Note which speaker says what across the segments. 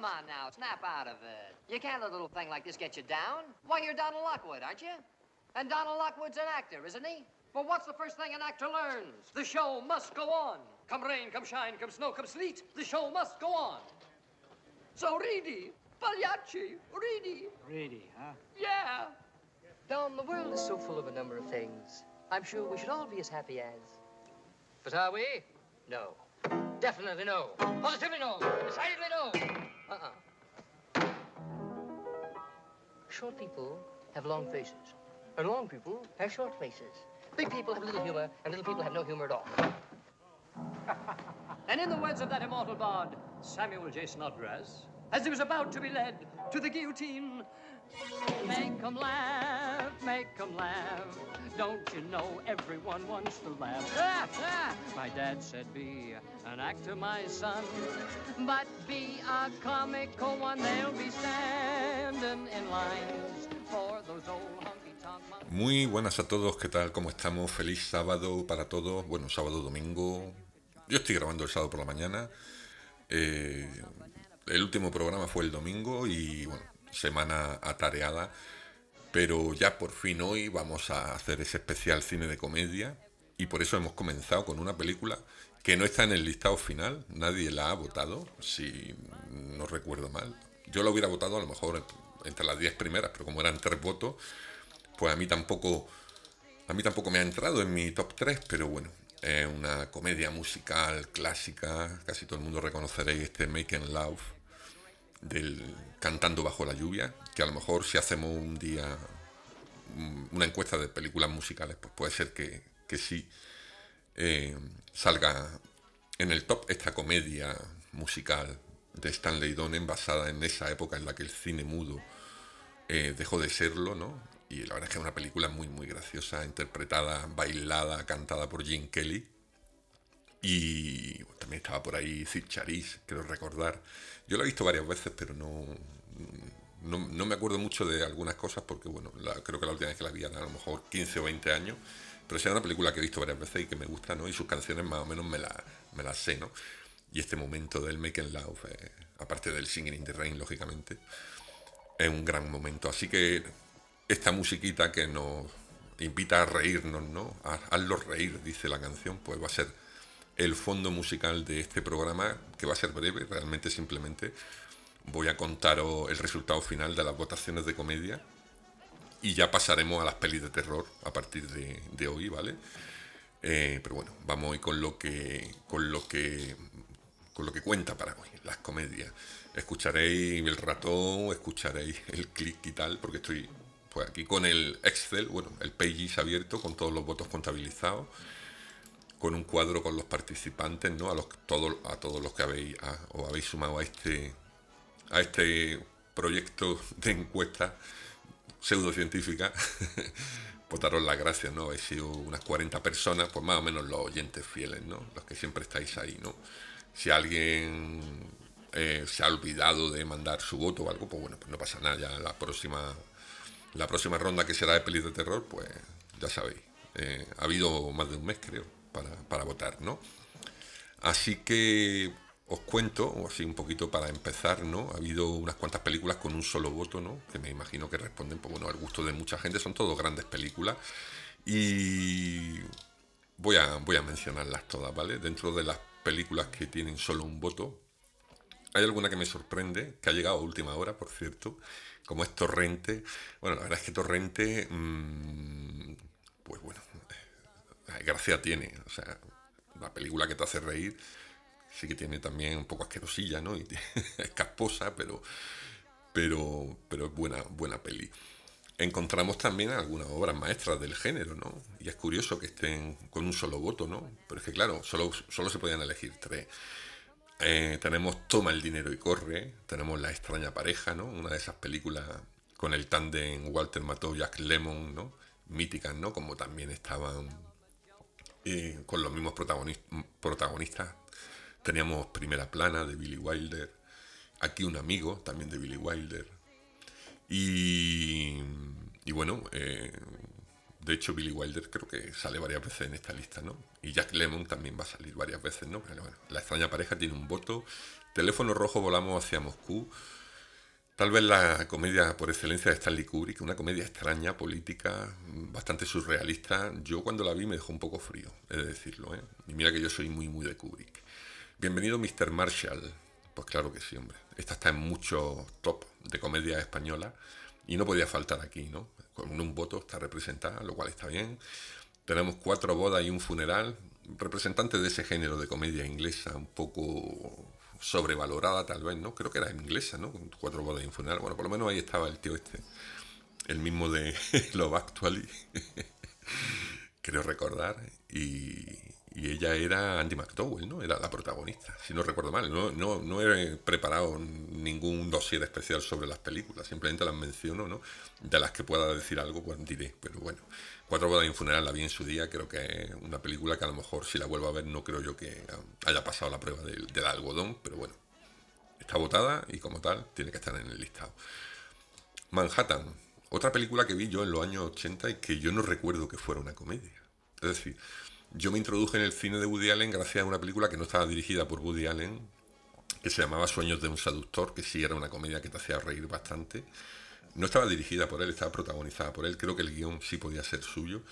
Speaker 1: Come on now, snap out of it. You can't let a little thing like this get you down. Why, you're Donald Lockwood, aren't you? And Donald Lockwood's an actor, isn't he? Well, what's the first thing an actor learns? The show must go on. Come rain, come shine, come snow, come sleet, the show must go on. So, Reedy, Pagliacci, Reedy.
Speaker 2: Reedy, huh?
Speaker 1: Yeah.
Speaker 3: Don, the world is so full of a number of things. I'm sure we should all be as happy as. But are we? No. Definitely no. Positively no. Decidedly no. Uh-uh. Short people have long faces. And long people have short faces. Big people have little humor, and little people have no humor at all.
Speaker 1: And in the words of that immortal bard, Samuel J. Snodgrass, as he was about to be led to the guillotine, make 'em laugh, make 'em laugh. Don't you know everyone wants to laugh? My dad said, be an actor, my son, but be a comical one. They'll be standing in lines for those old.
Speaker 4: Muy buenas a todos, ¿qué tal? ¿Cómo estamos? Feliz sábado para todos. Bueno, sábado, domingo. Yo estoy grabando el sábado por la mañana. Eh, el último programa fue el domingo y bueno, semana atareada. Pero ya por fin hoy vamos a hacer ese especial cine de comedia. Y por eso hemos comenzado con una película que no está en el listado final. Nadie la ha votado, si no recuerdo mal. Yo la hubiera votado a lo mejor entre las 10 primeras, pero como eran tres votos, pues a mí tampoco a mí tampoco me ha entrado en mi top 3, pero bueno, es una comedia musical clásica, casi todo el mundo reconoceréis este Making Love del Cantando bajo la lluvia, que a lo mejor si hacemos un día mm, una encuesta de películas musicales, pues puede ser que, que sí eh, salga en el top esta comedia musical de Stanley Donen basada en esa época en la que el cine mudo eh, dejó de serlo, ¿no? Y la verdad es que es una película muy, muy graciosa, interpretada, bailada, cantada por Gene Kelly. Y también estaba por ahí Sid Charisse, quiero recordar. Yo la he visto varias veces, pero no, no, no me acuerdo mucho de algunas cosas porque, bueno, la- creo que la última vez que la vi era a lo mejor 15 o 20 años. Pero es una película que he visto varias veces y que me gusta, ¿no? Y sus canciones más o menos me, la, me las sé, ¿no? Y este momento del Making Love, eh, aparte del Singing in the Rain, lógicamente, es un gran momento. Así que esta musiquita que nos invita a reírnos, ¿no? A, hazlo reír, dice la canción, pues va a ser el fondo musical de este programa, que va a ser breve, realmente simplemente voy a contaros el resultado final de las votaciones de comedia y ya pasaremos a las pelis de terror a partir de, de hoy, ¿vale? Eh, pero bueno, vamos hoy con lo que con lo que con lo que cuenta para hoy, las comedias. Escucharéis el ratón, escucharéis el clic y tal, porque estoy pues aquí con el Excel, bueno, el Pages abierto con todos los votos contabilizados, con un cuadro con los participantes, ¿no? A los todos a todos los que habéis os habéis sumado a este a este proyecto de encuesta pseudocientífica, pues daros las gracias, ¿no? Habéis sido unas 40 personas, pues más o menos los oyentes fieles, ¿no? Los que siempre estáis ahí, ¿no? Si alguien eh, se ha olvidado de mandar su voto o algo, pues bueno, pues no pasa nada, ya la próxima, la próxima ronda que será de pelis de terror, pues ya sabéis, eh, ha habido más de un mes, creo, para, votar, ¿no? Así que os cuento, así un poquito para empezar, ¿no? Ha habido unas cuantas películas con un solo voto, ¿no? Que me imagino que responden, pues bueno, al gusto de mucha gente. Son todos grandes películas. Y voy a, voy a mencionarlas todas, ¿vale? Dentro de las películas que tienen solo un voto, hay alguna que me sorprende, que ha llegado a última hora, por cierto, como es Torrente. Bueno, la verdad es que Torrente, mm, pues bueno, gracia tiene. O sea, la película que te hace reír sí que tiene también un poco asquerosilla, ¿no? Y es casposa, pero, pero, pero es buena, buena peli. Encontramos también algunas obras maestras del género, ¿no? Y es curioso que estén con un solo voto, ¿no? Pero es que, claro, solo, solo se podían elegir tres. Eh, tenemos Toma el dinero y corre, tenemos La extraña pareja, ¿no? Una de esas películas con el tándem Walter Matthau, Jack Lemmon, ¿no? Míticas, ¿no? Como también estaban con los mismos protagonis- protagonistas. Teníamos Primera Plana de Billy Wilder, Aquí un amigo también de Billy Wilder. Y, bueno, eh, de hecho Billy Wilder creo que sale varias veces en esta lista, ¿no? Y Jack Lemmon también va a salir varias veces, ¿no? Pero bueno, la extraña pareja tiene un voto Teléfono rojo volamos hacia Moscú. Tal vez la comedia por excelencia de Stanley Kubrick, una comedia extraña, política, bastante surrealista. Yo cuando la vi me dejó un poco frío, he de decirlo. ¿eh? Y mira que yo soy muy, muy de Kubrick. Bienvenido Mr. Marshall. Pues claro que sí, hombre. Esta está en mucho top de comedia española y no podía faltar aquí, ¿no? Con un voto está representada, lo cual está bien. Tenemos cuatro bodas y un funeral, representante de ese género de comedia inglesa, un poco sobrevalorada tal vez, ¿no? Creo que era inglesa, ¿no? Cuatro bodas y un. Bueno, por lo menos ahí estaba el tío este, el mismo de Love Actually, creo recordar, y, y ella era Andy McDowell, ¿no? Era la protagonista, si no recuerdo mal. No, no, no he preparado ningún dossier especial sobre las películas, simplemente las menciono, ¿no? De las que pueda decir algo, pues diré, pero bueno. Cuatro bodas y un funeral la vi en su día, creo que es una película que a lo mejor si la vuelvo a ver no creo yo que haya pasado la prueba del, del algodón, pero bueno. Está votada y como tal tiene que estar en el listado. Manhattan, otra película que vi yo en los años 80 y que yo no recuerdo que fuera una comedia. Es decir, yo me introduje en el cine de Woody Allen gracias a una película que no estaba dirigida por Woody Allen, que se llamaba Sueños de un seductor, que sí era una comedia que te hacía reír bastante. No estaba dirigida por él, estaba protagonizada por él. Creo que el guion sí podía ser suyo.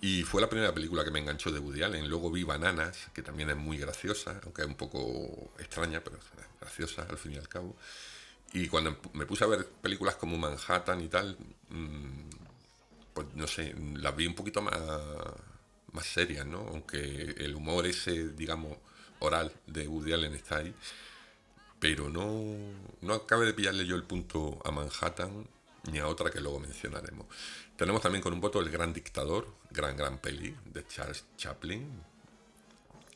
Speaker 4: Y fue la primera película que me enganchó de Woody Allen. Luego vi Bananas, que también es muy graciosa, aunque es un poco extraña, pero graciosa al fin y al cabo. Y cuando me puse a ver películas como Manhattan y tal, mm, pues no sé, las vi un poquito más más serias, ¿no? Aunque el humor ese, digamos, oral de Woody Allen está ahí. Pero no, no acabe de pillarle yo el punto a Manhattan ni a otra que luego mencionaremos. Tenemos también con un voto El Gran Dictador, gran, gran peli de Charles Chaplin.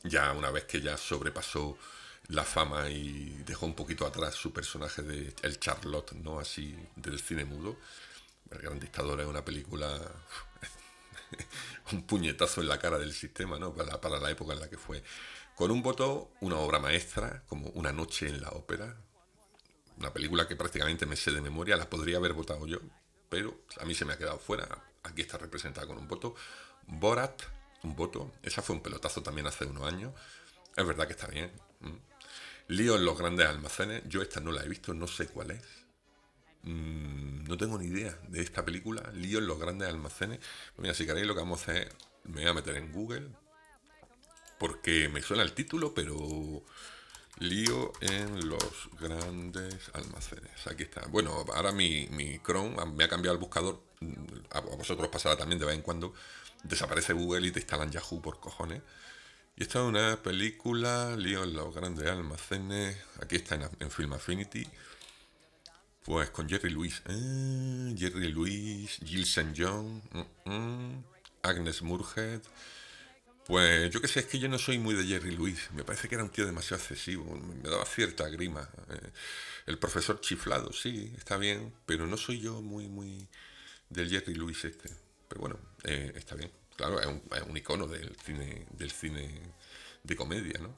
Speaker 4: Ya una vez que ya sobrepasó la fama y dejó un poquito atrás su personaje de El Charlotte, ¿no? Así del cine mudo. El Gran Dictador es una película un puñetazo en la cara del sistema, ¿no? Para, para, la época en la que fue. Con un voto, una obra maestra, como Una noche en la ópera, una película que prácticamente me sé de memoria, la podría haber votado yo, pero a mí se me ha quedado fuera. Aquí está representada con un voto. Borat, un voto. Esa fue un pelotazo también hace unos años. Es verdad que está bien. Lío en los grandes almacenes. Yo esta no la he visto, no sé cuál es. Mm, no tengo ni idea de esta película, Lío en los grandes almacenes. Pues mira, si queréis lo que vamos a hacer, me voy a meter en Google, porque me suena el título, pero Lío en los grandes almacenes. Aquí está. Bueno, ahora mi, Chrome me ha cambiado el buscador. A vosotros pasará también de vez en cuando. Desaparece Google y te instalan Yahoo por cojones. Y esta es una película, Lío en los grandes almacenes. Aquí está en, en Film Affinity. Pues con Jerry Lewis. Eh, Jerry Lewis, Jill St. John, mm, mm, Agnes Murhead. Pues yo que sé, es que yo no soy muy de Jerry Lewis. Me parece que era un tío demasiado excesivo. Me daba cierta grima. Eh, el profesor chiflado, sí, está bien, pero no soy yo muy, muy del Jerry Lewis este. Pero bueno, eh, está bien. Claro, es un, es un, icono del cine, del cine de comedia, ¿no?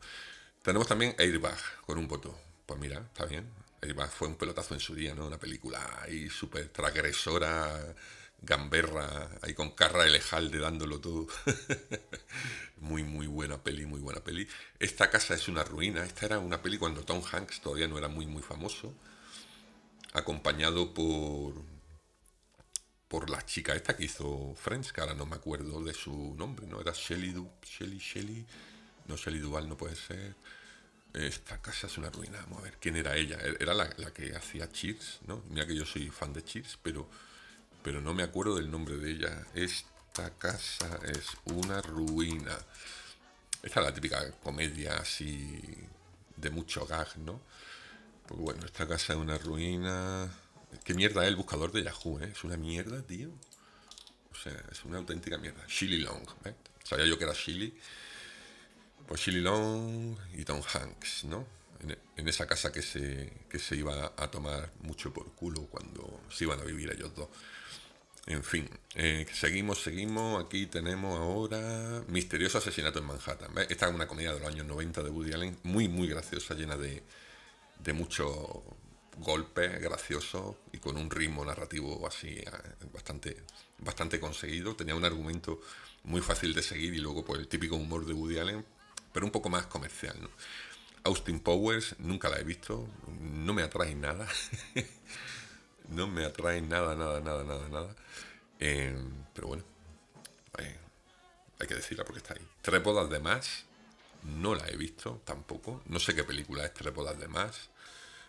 Speaker 4: Tenemos también Airbag con un voto. Pues mira, está bien fue un pelotazo en su día, ¿no? Una película ahí súper transgresora, gamberra, ahí con Carra Elejalde dándolo todo. muy, muy buena peli, muy buena peli. Esta casa es una ruina. Esta era una peli cuando Tom Hanks todavía no era muy, muy famoso. Acompañado por por la chica esta que hizo Friends, que ahora no me acuerdo de su nombre, ¿no? Era Shelly, du Shelly, Shelly, no Shelly Duval, no puede ser. Esta casa es una ruina. Vamos a ver quién era ella. E-, era la, que hacía Cheers, ¿no? Mira que yo soy fan de Cheers, pero, pero no me acuerdo del nombre de ella. Esta casa es una ruina. Esta es la típica comedia así de mucho gag, ¿no? Pues bueno, esta casa es una ruina. ¿Qué mierda es el buscador de Yahoo, eh? Es una mierda, tío. O sea, es una auténtica mierda. Shilly Long, ¿eh? Sabía yo que era Shilly Shilly Long y Tom Hanks, ¿no? En, esa casa que se, que se iba a tomar mucho por culo cuando se iban a vivir ellos dos. En fin, eh, seguimos, seguimos. Aquí tenemos ahora Misterioso Asesinato en Manhattan. Esta es una comedia de los años 90 de Woody Allen, muy, muy graciosa, llena de, de muchos golpes graciosos y con un ritmo narrativo así eh, bastante, bastante conseguido. Tenía un argumento muy fácil de seguir y luego pues el típico humor de Woody Allen, pero un poco más comercial. ¿no? Austin Powers, nunca la he visto, no me atrae nada. no me atrae nada, nada, nada, nada, nada. Eh, pero bueno, eh, hay que decirla porque está ahí. Tres bodas de más, no la he visto tampoco. No sé qué película es Tres bodas de más.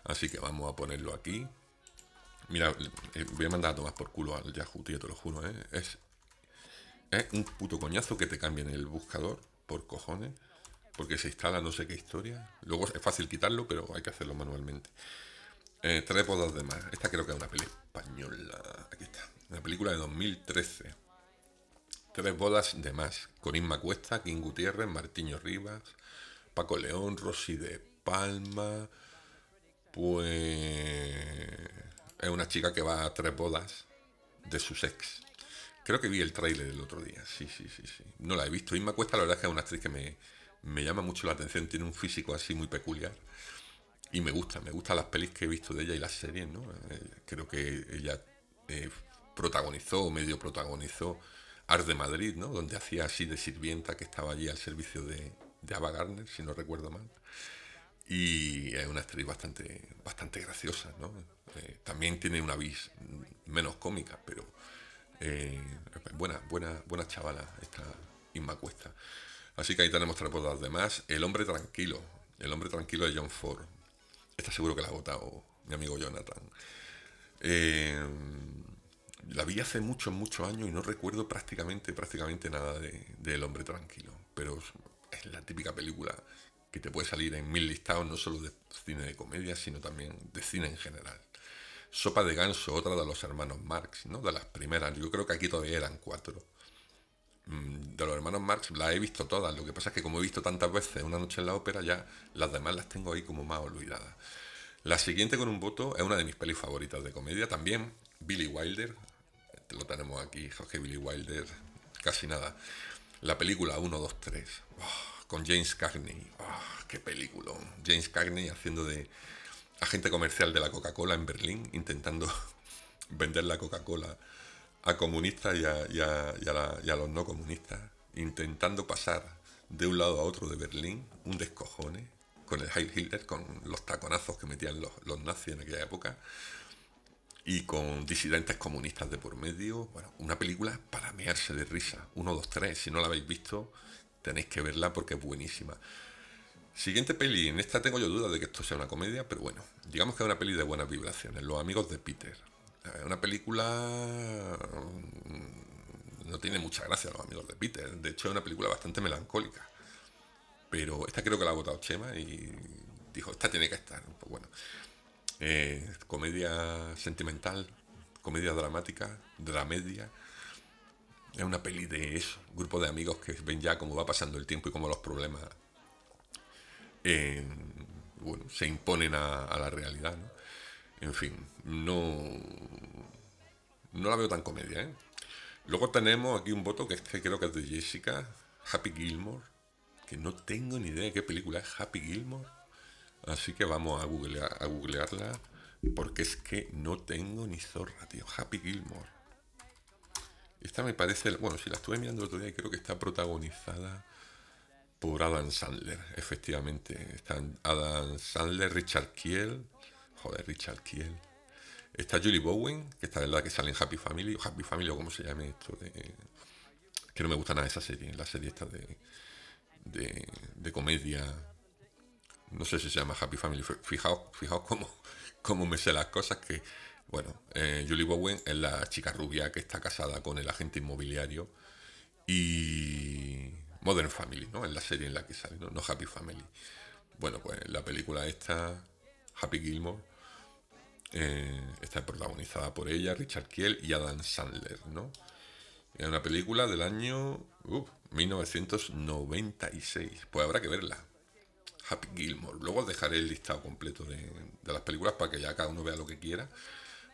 Speaker 4: Así que vamos a ponerlo aquí. Mira, eh, voy a mandar a tomar por culo al Yahoo, tío, te lo juro, ¿eh? Es, es un puto coñazo que te cambien el buscador, por cojones, porque se instala no sé qué historia. Luego es fácil quitarlo, pero hay que hacerlo manualmente. Eh, tres bodas de más. Esta creo que es una peli española. Aquí está. Una película de 2013. Tres bodas de más. Con Inma Cuesta, King Gutiérrez, Martiño Rivas, Paco León, Rosy de Palma. Pues es una chica que va a tres bodas de sus ex. Creo que vi el tráiler el otro día. Sí, sí, sí, sí. No la he visto. Inma Cuesta, la verdad es que es una actriz que me, me llama mucho la atención. Tiene un físico así muy peculiar. Y me gusta, me gustan las pelis que he visto de ella y las series, ¿no? Eh, creo que ella eh, protagonizó o medio protagonizó Art de Madrid, ¿no? Donde hacía así de sirvienta que estaba allí al servicio de, Ava Gardner, si no recuerdo mal. Y es una actriz bastante, bastante graciosa, ¿no? Eh, también tiene una vis menos cómica, pero buena, buena, buena chavala esta Inma Cuesta. Así que ahí tenemos tres bodas de más. El hombre tranquilo, el hombre tranquilo de John Ford. Está seguro que la ha votado mi amigo Jonathan. Eh, la vi hace muchos, muchos años y no recuerdo prácticamente, prácticamente nada de, de El hombre tranquilo. Pero es la típica película que te puede salir en mil listados, no solo de cine de comedia, sino también de cine en general. Sopa de Ganso, otra de los hermanos Marx, ¿no? De las primeras. Yo creo que aquí todavía eran cuatro. Mm, de los hermanos Marx las he visto todas. Lo que pasa es que como he visto tantas veces Una noche en la ópera, ya las demás las tengo ahí como más olvidadas. La siguiente con un voto es una de mis pelis favoritas de comedia también. Billy Wilder. Este lo tenemos aquí, Jorge Billy Wilder. Casi nada. La película 1, 2, 3. con James Cagney. Oh, ¡Qué película! James Cagney haciendo de agente comercial de la Coca-Cola en Berlín, intentando vender la Coca-Cola a comunistas y a, los no comunistas, intentando pasar de un lado a otro de Berlín, un descojone, con el Heil Hitler, con los taconazos que metían los, los nazis en aquella época, y con disidentes comunistas de por medio. Bueno, una película para mearse de risa. Uno, dos, tres. Si no la habéis visto, tenéis que verla porque es buenísima. Siguiente peli, en esta tengo yo dudas de que esto sea una comedia, pero bueno, digamos que es una peli de buenas vibraciones, Los amigos de Peter. Eh, una película... Mm, no tiene mucha gracia Los amigos de Peter, de hecho es una película bastante melancólica. Pero esta creo que la ha votado Chema y dijo, esta tiene que estar. Pues bueno, eh, comedia sentimental, comedia dramática, dramedia. Es una peli de eso, un grupo de amigos que ven ya cómo va pasando el tiempo y cómo los problemas bueno, se imponen a, la realidad. En fin, no, no la veo tan comedia. ¿eh? Luego tenemos aquí un voto que, creo que es de Jessica, Happy Gilmore, que no tengo ni idea de qué película es Happy Gilmore. Así que vamos a, googlear, a googlearla porque es que no tengo ni zorra, tío. Happy Gilmore. Esta me parece, bueno, si la estuve mirando el otro día, creo que está protagonizada por Adam Sandler, efectivamente. Están Adam Sandler, Richard Kiel, joder, Richard Kiel. Está Julie Bowen, que está en la que sale en Happy Family, o Happy Family, o como se llame esto, de, que no me gusta nada esa serie, la serie esta de, de, comedia. No sé si se llama Happy Family. Fijaos, fijaos cómo, cómo me sé las cosas que. Bueno, eh, Julie Bowen es la chica rubia que está casada con el agente inmobiliario. Y Modern Family, ¿no? En la serie en la que sale, ¿no? No Happy Family. Bueno, pues la película esta, Happy Gilmore, eh, está protagonizada por ella, Richard Kiel y Adam Sandler, ¿no? Es una película del año 1996. Pues habrá que verla. Happy Gilmore. Luego os dejaré el listado completo de, las películas para que ya cada uno vea lo que quiera.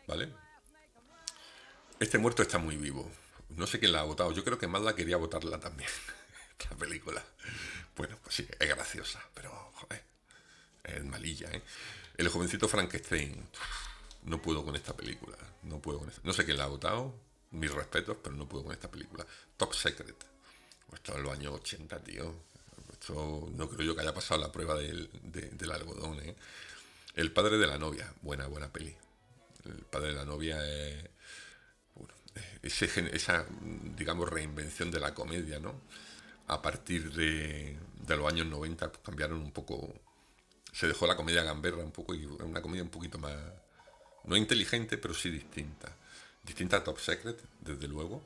Speaker 4: ¿Vale? Este muerto está muy vivo. No sé quién la ha votado. Yo creo que Mazda quería votarla también. la película. Bueno, pues sí, es graciosa, pero joder, es malilla, ¿eh? El jovencito Frankenstein. No puedo con esta película. No puedo con No sé quién la ha votado. Mis respetos, pero no puedo con esta película. Top Secret. Esto en los años 80, tío. esto no creo yo que haya pasado la prueba del, del algodón. ¿eh? El padre de la novia, buena, buena peli. El padre de la novia es esa, digamos, reinvención de la comedia, ¿no? A partir de, de los años 90 pues, cambiaron un poco, se dejó la comedia gamberra un poco y una comedia un poquito más, no inteligente, pero sí distinta. Distinta a Top Secret, desde luego.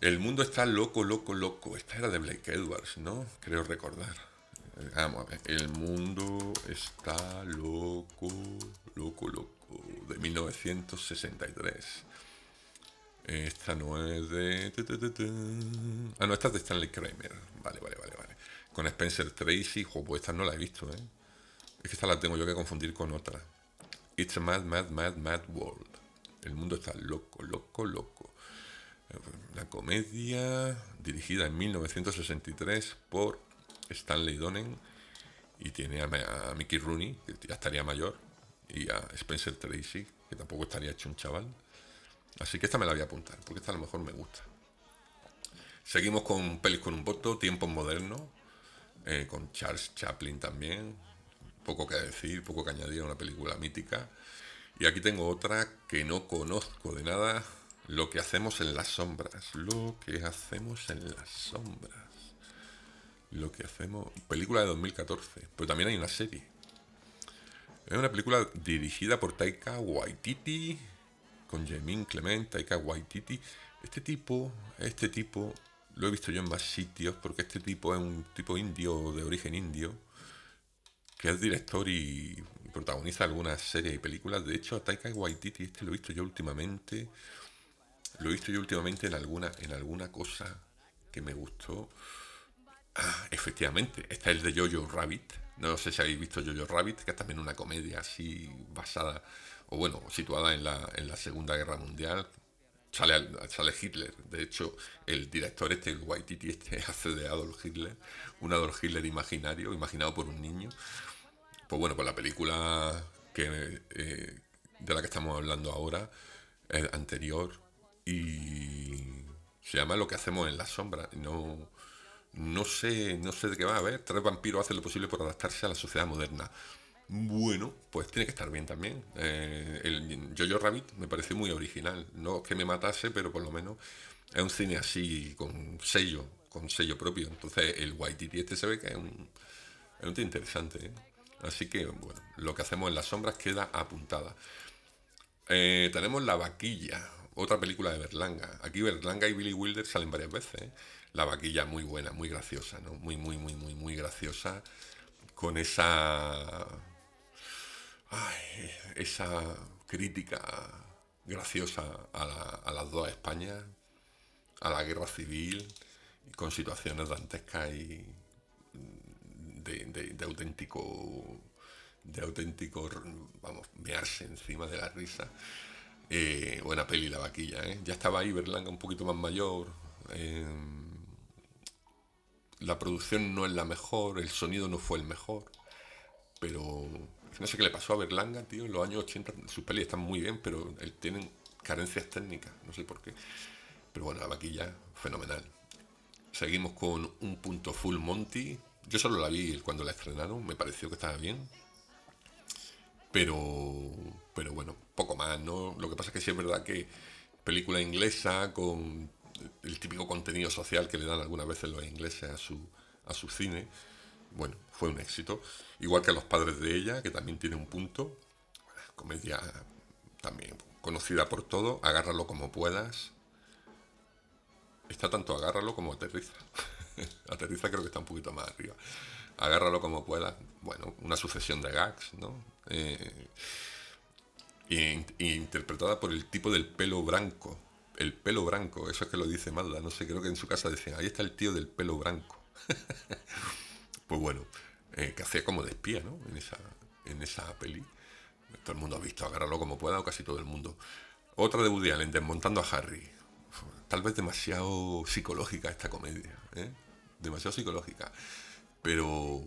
Speaker 4: El mundo está loco, loco, loco. Esta era de Blake Edwards, ¿no? Creo recordar. Vamos a ver. El mundo está loco, loco, loco. De 1963. Esta no es de... Ah, no, esta es de Stanley Kramer. Vale, vale, vale, vale. Con Spencer Tracy, pues esta no la he visto, ¿eh? Es que esta la tengo yo que confundir con otra. It's a mad, mad, mad, mad world. El mundo está loco, loco, loco. La comedia dirigida en 1963 por Stanley Donen y tiene a, Mickey Rooney, que ya estaría mayor, y a Spencer Tracy, que tampoco estaría hecho un chaval. Así que esta me la voy a apuntar, porque esta a lo mejor me gusta. Seguimos con pelis con un voto, tiempos modernos, eh, con Charles Chaplin también. Poco que decir, poco que añadir a una película mítica. Y aquí tengo otra que no conozco de nada. Lo que hacemos en las sombras. Lo que hacemos en las sombras. Lo que hacemos. Película de 2014. Pero también hay una serie. Es una película dirigida por Taika Waititi con Jemin Clement, Taika Waititi. Este tipo, este tipo, lo he visto yo en más sitios porque este tipo es un tipo indio, de origen indio, que es director y protagoniza algunas series y películas. De hecho, Taika Waititi, este lo he visto yo últimamente, lo he visto yo últimamente en alguna, en alguna cosa que me gustó. Ah, efectivamente, esta es el de Jojo Rabbit. No sé si habéis visto Jojo Rabbit, que es también una comedia así basada o bueno, situada en la, en la Segunda Guerra Mundial, sale, sale Hitler. De hecho, el director este, el Waititi este, hace de Adolf Hitler, un Adolf Hitler imaginario, imaginado por un niño. Pues bueno, pues la película que, eh, de la que estamos hablando ahora es anterior y se llama Lo que hacemos en la sombra. No, no sé, no sé de qué va a ver. Tres vampiros hacen lo posible por adaptarse a la sociedad moderna. Bueno, pues tiene que estar bien también. Eh, el Jojo Rabbit me pareció muy original. No que me matase, pero por lo menos es un cine así, con sello, con sello propio. Entonces el Waititi este se ve que es un, es un interesante. ¿eh? Así que, bueno, lo que hacemos en las sombras queda apuntada. Eh, tenemos La Vaquilla, otra película de Berlanga. Aquí Berlanga y Billy Wilder salen varias veces. La Vaquilla muy buena, muy graciosa, ¿no? Muy, muy, muy, muy, muy graciosa. Con esa esa crítica graciosa a, las dos Españas, a la guerra civil, con situaciones dantescas y de, auténtico, de auténtico, vamos, mearse encima de la risa. Eh, buena peli la vaquilla, ¿eh? Ya estaba ahí Berlanga un poquito más mayor. Eh, la producción no es la mejor, el sonido no fue el mejor, pero no sé qué le pasó a Berlanga, tío. En los años 80 sus pelis están muy bien, pero él tienen carencias técnicas. No sé por qué. Pero bueno, la vaquilla, fenomenal. Seguimos con un punto full Monty. Yo solo la vi cuando la estrenaron, me pareció que estaba bien. Pero, pero bueno, poco más, ¿no? Lo que pasa es que sí es verdad que película inglesa con el típico contenido social que le dan algunas veces los ingleses a su, a su cine, bueno, fue un éxito. Igual que Los padres de ella, que también tiene un punto. Comedia también conocida por todo. Agárralo como puedas. Está tanto agárralo como aterriza. aterriza creo que está un poquito más arriba. Agárralo como puedas. Bueno, una sucesión de gags, ¿no? Eh, interpretada por el tipo del pelo blanco. El pelo blanco, eso es que lo dice Malda, no sé, creo que en su casa decían, ahí está el tío del pelo blanco. pues bueno, eh, que hacía como de espía, ¿no? En esa, en esa peli. Todo el mundo ha visto, agárralo como pueda, o casi todo el mundo. Otra de Woody Allen, desmontando a Harry. Tal vez demasiado psicológica esta comedia, ¿eh? Demasiado psicológica. Pero,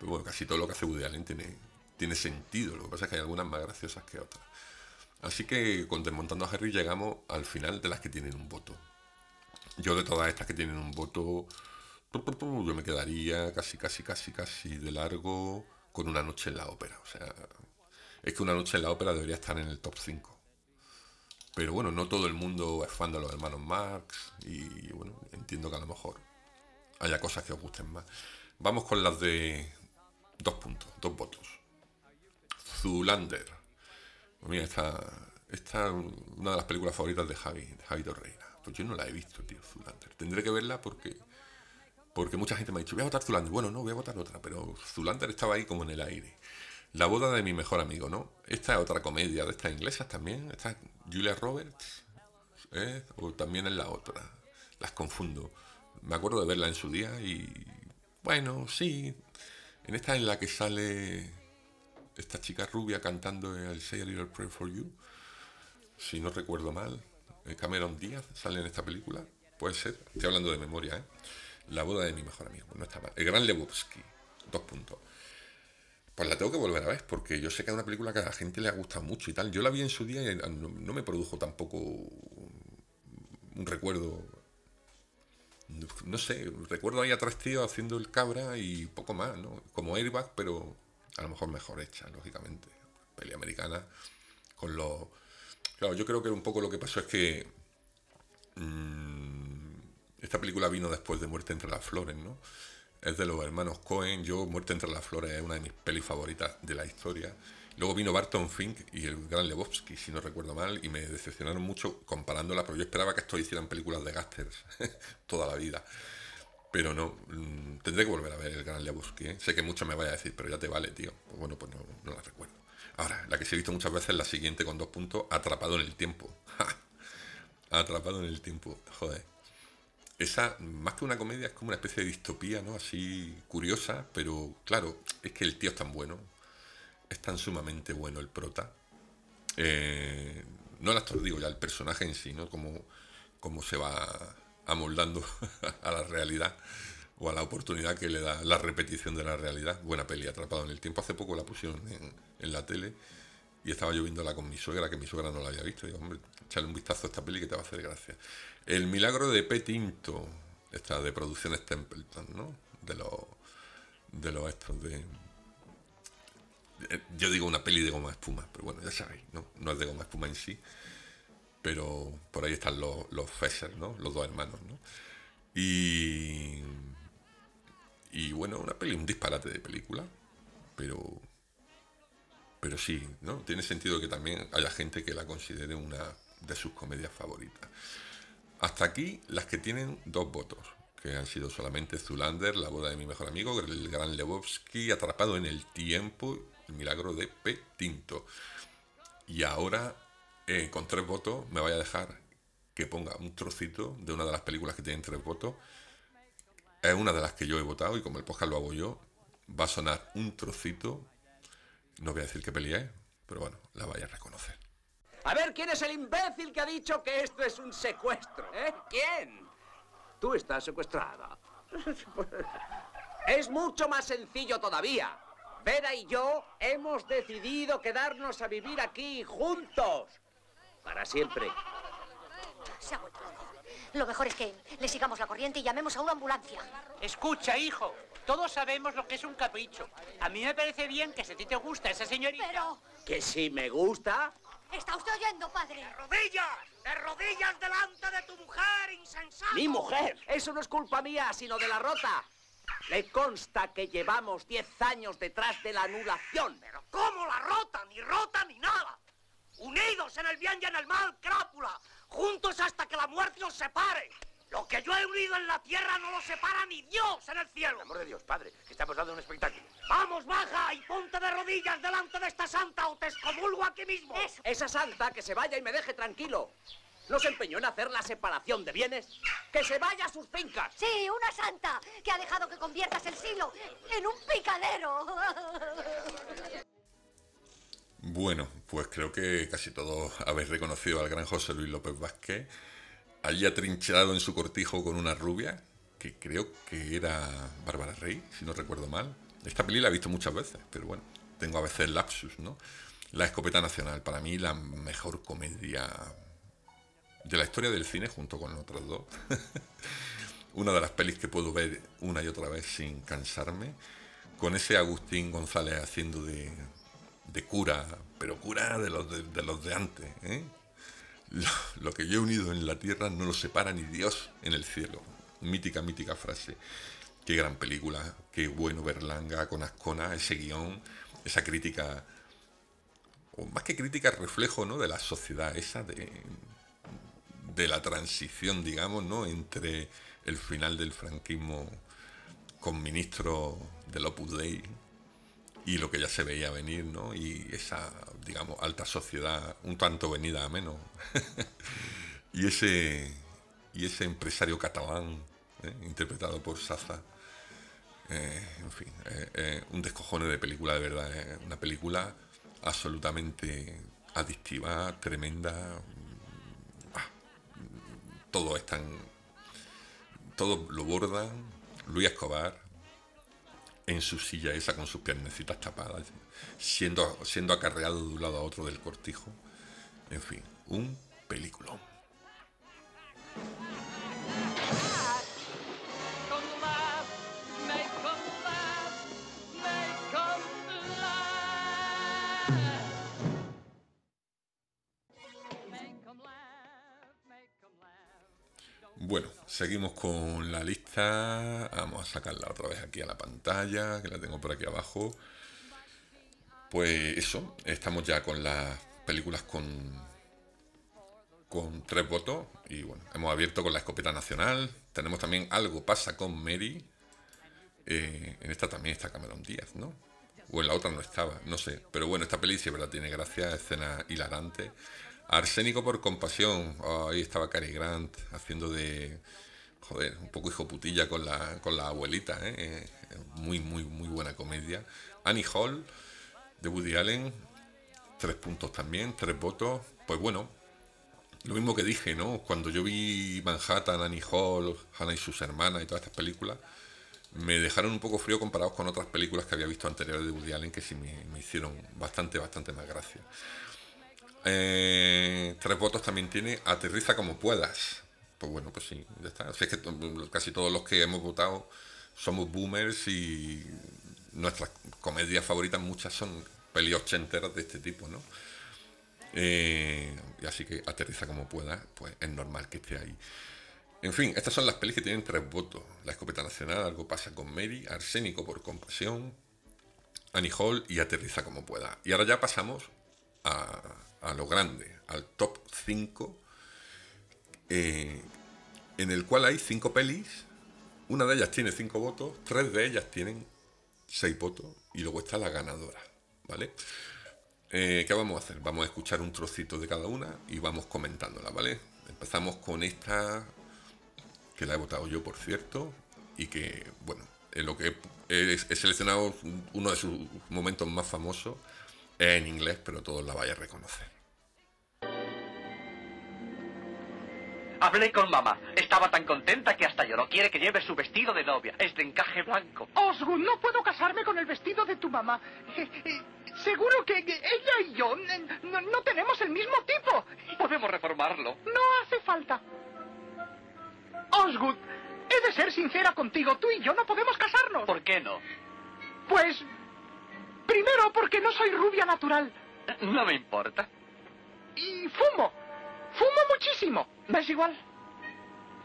Speaker 4: bueno, casi todo lo que hace Woody Allen tiene, tiene sentido. Lo que pasa es que hay algunas más graciosas que otras. Así que con Desmontando a Harry llegamos al final de las que tienen un voto. Yo de todas estas que tienen un voto yo me quedaría casi, casi, casi, casi de largo con una noche en la ópera. O sea, es que una noche en la ópera debería estar en el top 5. Pero bueno, no todo el mundo es fan de los hermanos Marx y bueno, entiendo que a lo mejor haya cosas que os gusten más. Vamos con las de dos puntos, dos votos. Zulander. Pues mira, esta, esta es una de las películas favoritas de Javi, de Javi Torreira. Pues yo no la he visto, tío, Zulander. Tendré que verla porque porque mucha gente me ha dicho, voy a votar Zulander. Bueno, no, voy a votar otra, pero Zulander estaba ahí como en el aire. La boda de mi mejor amigo, ¿no? Esta es otra comedia de estas inglesas también. Esta Julia Roberts, ¿eh? O también es la otra. Las confundo. Me acuerdo de verla en su día y... Bueno, sí. En esta en la que sale esta chica rubia cantando el Say a Little Prayer for You. Si no recuerdo mal. Eh, Cameron Díaz sale en esta película. Puede ser. Estoy hablando de memoria, ¿eh? La boda de mi mejor amigo. No está mal. El gran Lebowski. Dos puntos. Pues la tengo que volver a ver, porque yo sé que es una película que a la gente le ha gustado mucho y tal. Yo la vi en su día y no, me produjo tampoco un recuerdo. No sé, recuerdo ahí a tres tíos haciendo el cabra y poco más, ¿no? Como airbag, pero a lo mejor mejor hecha, lógicamente. Peli americana, con los. Claro, yo creo que un poco lo que pasó es que. Mmm, esta película vino después de Muerte entre las Flores, ¿no? Es de los hermanos Cohen. Yo, Muerte entre las Flores es una de mis pelis favoritas de la historia. Luego vino Barton Fink y el gran Lebowski, si no recuerdo mal, y me decepcionaron mucho comparándola, porque yo esperaba que estos hicieran películas de gasters toda la vida. Pero no, mm, tendré que volver a ver el gran Lebowski. ¿eh? Sé que mucho me vaya a decir, pero ya te vale, tío. Bueno, pues no, no la recuerdo. Ahora, la que se he visto muchas veces es la siguiente con dos puntos, Atrapado en el tiempo. Atrapado en el tiempo, joder esa, más que una comedia, es como una especie de distopía, ¿no? Así curiosa, pero claro, es que el tío es tan bueno, es tan sumamente bueno el prota. Eh, no el actor, digo ya, el personaje en sí, ¿no? Como, como se va amoldando a la realidad o a la oportunidad que le da la repetición de la realidad. Buena peli, atrapado en el tiempo. Hace poco la pusieron en, la tele y estaba yo viéndola con mi suegra, que mi suegra no la había visto. Y digo, hombre, echale un vistazo a esta peli que te va a hacer gracia. El milagro de Petinto, esta de producciones Templeton, ¿no? De los de los estos de yo digo una peli de goma espuma, pero bueno, ya sabéis, ¿no? No es de goma espuma en sí, pero por ahí están los, los Fesser, ¿no? Los dos hermanos, ¿no? Y, y bueno, una peli, un disparate de película, pero, pero sí, ¿no? Tiene sentido que también haya gente que la considere una de sus comedias favoritas. Hasta aquí las que tienen dos votos, que han sido solamente Zulander, La boda de mi mejor amigo, el gran Lebowski, Atrapado en el tiempo, Milagro de P. Tinto. Y ahora, eh, con tres votos, me voy a dejar que ponga un trocito de una de las películas que tienen tres votos. Es una de las que yo he votado y como el podcast lo hago yo, va a sonar un trocito. No voy a decir qué peli es, pero bueno, la vais a reconocer.
Speaker 2: A ver, ¿quién es el imbécil que ha dicho que esto es un secuestro? ¿Eh? ¿Quién? Tú estás secuestrada. es mucho más sencillo todavía. Vera y yo hemos decidido quedarnos a vivir aquí juntos. Para siempre.
Speaker 5: Se ha vuelto Lo mejor es que le sigamos la corriente y llamemos a una ambulancia.
Speaker 6: Escucha, hijo. Todos sabemos lo que es un capricho. A mí me parece bien que si a ti te gusta esa señorita...
Speaker 5: Pero...
Speaker 2: ¿Que si me gusta?
Speaker 5: ¿Está usted oyendo, padre?
Speaker 6: ¡De rodillas! ¡De rodillas delante de tu mujer, insensato!
Speaker 2: ¡Mi mujer! Eso no es culpa mía, sino de la rota. Le consta que llevamos diez años detrás de la anulación.
Speaker 6: ¿Pero cómo la rota? Ni rota ni nada. Unidos en el bien y en el mal, crápula. Juntos hasta que la muerte os separe. Lo que yo he unido en la tierra no lo separa ni Dios en el cielo.
Speaker 2: Por amor de Dios, padre, que estamos dando un espectáculo.
Speaker 6: Vamos, baja y ponte de rodillas delante de esta santa o te excomulgo aquí mismo.
Speaker 2: Esa santa que se vaya y me deje tranquilo. ¿No se empeñó en hacer la separación de bienes? ¡Que se vaya a sus fincas!
Speaker 5: Sí, una santa que ha dejado que conviertas el siglo en un picadero.
Speaker 4: Bueno, pues creo que casi todos habéis reconocido al gran José Luis López Vázquez allí atrincherado en su cortijo con una rubia, que creo que era Bárbara Rey, si no recuerdo mal. Esta peli la he visto muchas veces, pero bueno, tengo a veces lapsus, ¿no? La Escopeta Nacional, para mí la mejor comedia de la historia del cine, junto con otros dos. una de las pelis que puedo ver una y otra vez sin cansarme, con ese Agustín González haciendo de, de cura, pero cura de los de, los de antes. ¿eh? Lo, lo, que yo he unido en la tierra no lo separa ni Dios en el cielo. Mítica, mítica frase. Qué gran película, qué bueno Berlanga con Ascona, ese guion, esa crítica, o más que crítica, reflejo ¿no? de la sociedad esa, de, de la transición, digamos, ¿no? entre el final del franquismo con ministro del Opus Dei y lo que ya se veía venir, ¿no? Y esa, digamos, alta sociedad un tanto venida a menos. y ese y ese empresario catalán, ¿eh? interpretado por Saza, eh, en fin, eh, un descojone de película de verdad, una película absolutamente adictiva, tremenda. Todo es tan. Todo lo bordan. Luis Escobar, en su silla esa con sus piernecitas tapadas, siendo, siendo acarreado de un lado a otro del cortijo. En fin, un peliculón. Bueno, seguimos con la lista. Vamos a sacarla otra vez aquí a la pantalla, que la tengo por aquí abajo. Pues eso, estamos ya con las películas con, con tres votos. Y bueno, hemos abierto con la escopeta nacional. Tenemos también Algo pasa con Mary. Eh, en esta también está Cameron Díaz, ¿no? O en la otra no estaba, no sé. Pero bueno, esta peli sí, ¿verdad? Tiene gracia, escena hilarante. Arsénico por compasión. ahí estaba Cary Grant haciendo de. Joder, un poco hijo putilla con la, con la abuelita. ¿eh? ¿eh? Muy, muy, muy buena comedia. Annie Hall, de Woody Allen. Tres puntos también, tres votos. Pues bueno, lo mismo que dije, ¿no? Cuando yo vi Manhattan, Annie Hall, Hannah y sus hermanas y todas estas películas, me dejaron un poco frío comparados con otras películas que había visto anteriores de Woody Allen que sí me hicieron bastante, bastante más gracia. Eh, tres votos también tiene Aterriza como puedas. Pues bueno, pues sí, ya está. es que casi todos los que hemos votado somos boomers y nuestras comedias favoritas muchas son peli ochenteras de este tipo, ¿no? Eh, y así que aterriza como puedas, pues es normal que esté ahí. En fin, estas son las pelis que tienen tres votos. La escopeta nacional, algo pasa con Mary, Arsénico por compasión, Annie Hall y aterriza como pueda. Y ahora ya pasamos a, a lo grande, al top 5, eh, en el cual hay 5 pelis, una de ellas tiene 5 votos, tres de ellas tienen 6 votos y luego está la ganadora, ¿vale? Eh, ¿Qué vamos a hacer? Vamos a escuchar un trocito de cada una y vamos comentándola, ¿vale? Empezamos con esta, que la he votado yo, por cierto, y que, bueno, en lo que he, he seleccionado uno de sus momentos más famosos, es en inglés, pero todos la vais a reconocer.
Speaker 7: Hablé con mamá. Estaba tan contenta que hasta lloró. Quiere que lleve su vestido de novia. Es de encaje blanco.
Speaker 8: Osgood, no puedo casarme con el vestido de tu mamá. Eh, eh, seguro que ella y yo eh, no, tenemos el mismo tipo.
Speaker 7: Podemos reformarlo.
Speaker 8: No hace falta. Osgood, he de ser sincera contigo. Tú y yo no podemos casarnos.
Speaker 7: ¿Por qué no?
Speaker 8: Pues... Primero, porque no soy rubia natural.
Speaker 7: No me importa.
Speaker 8: Y fumo. Fumo muchísimo. ¿Ves igual?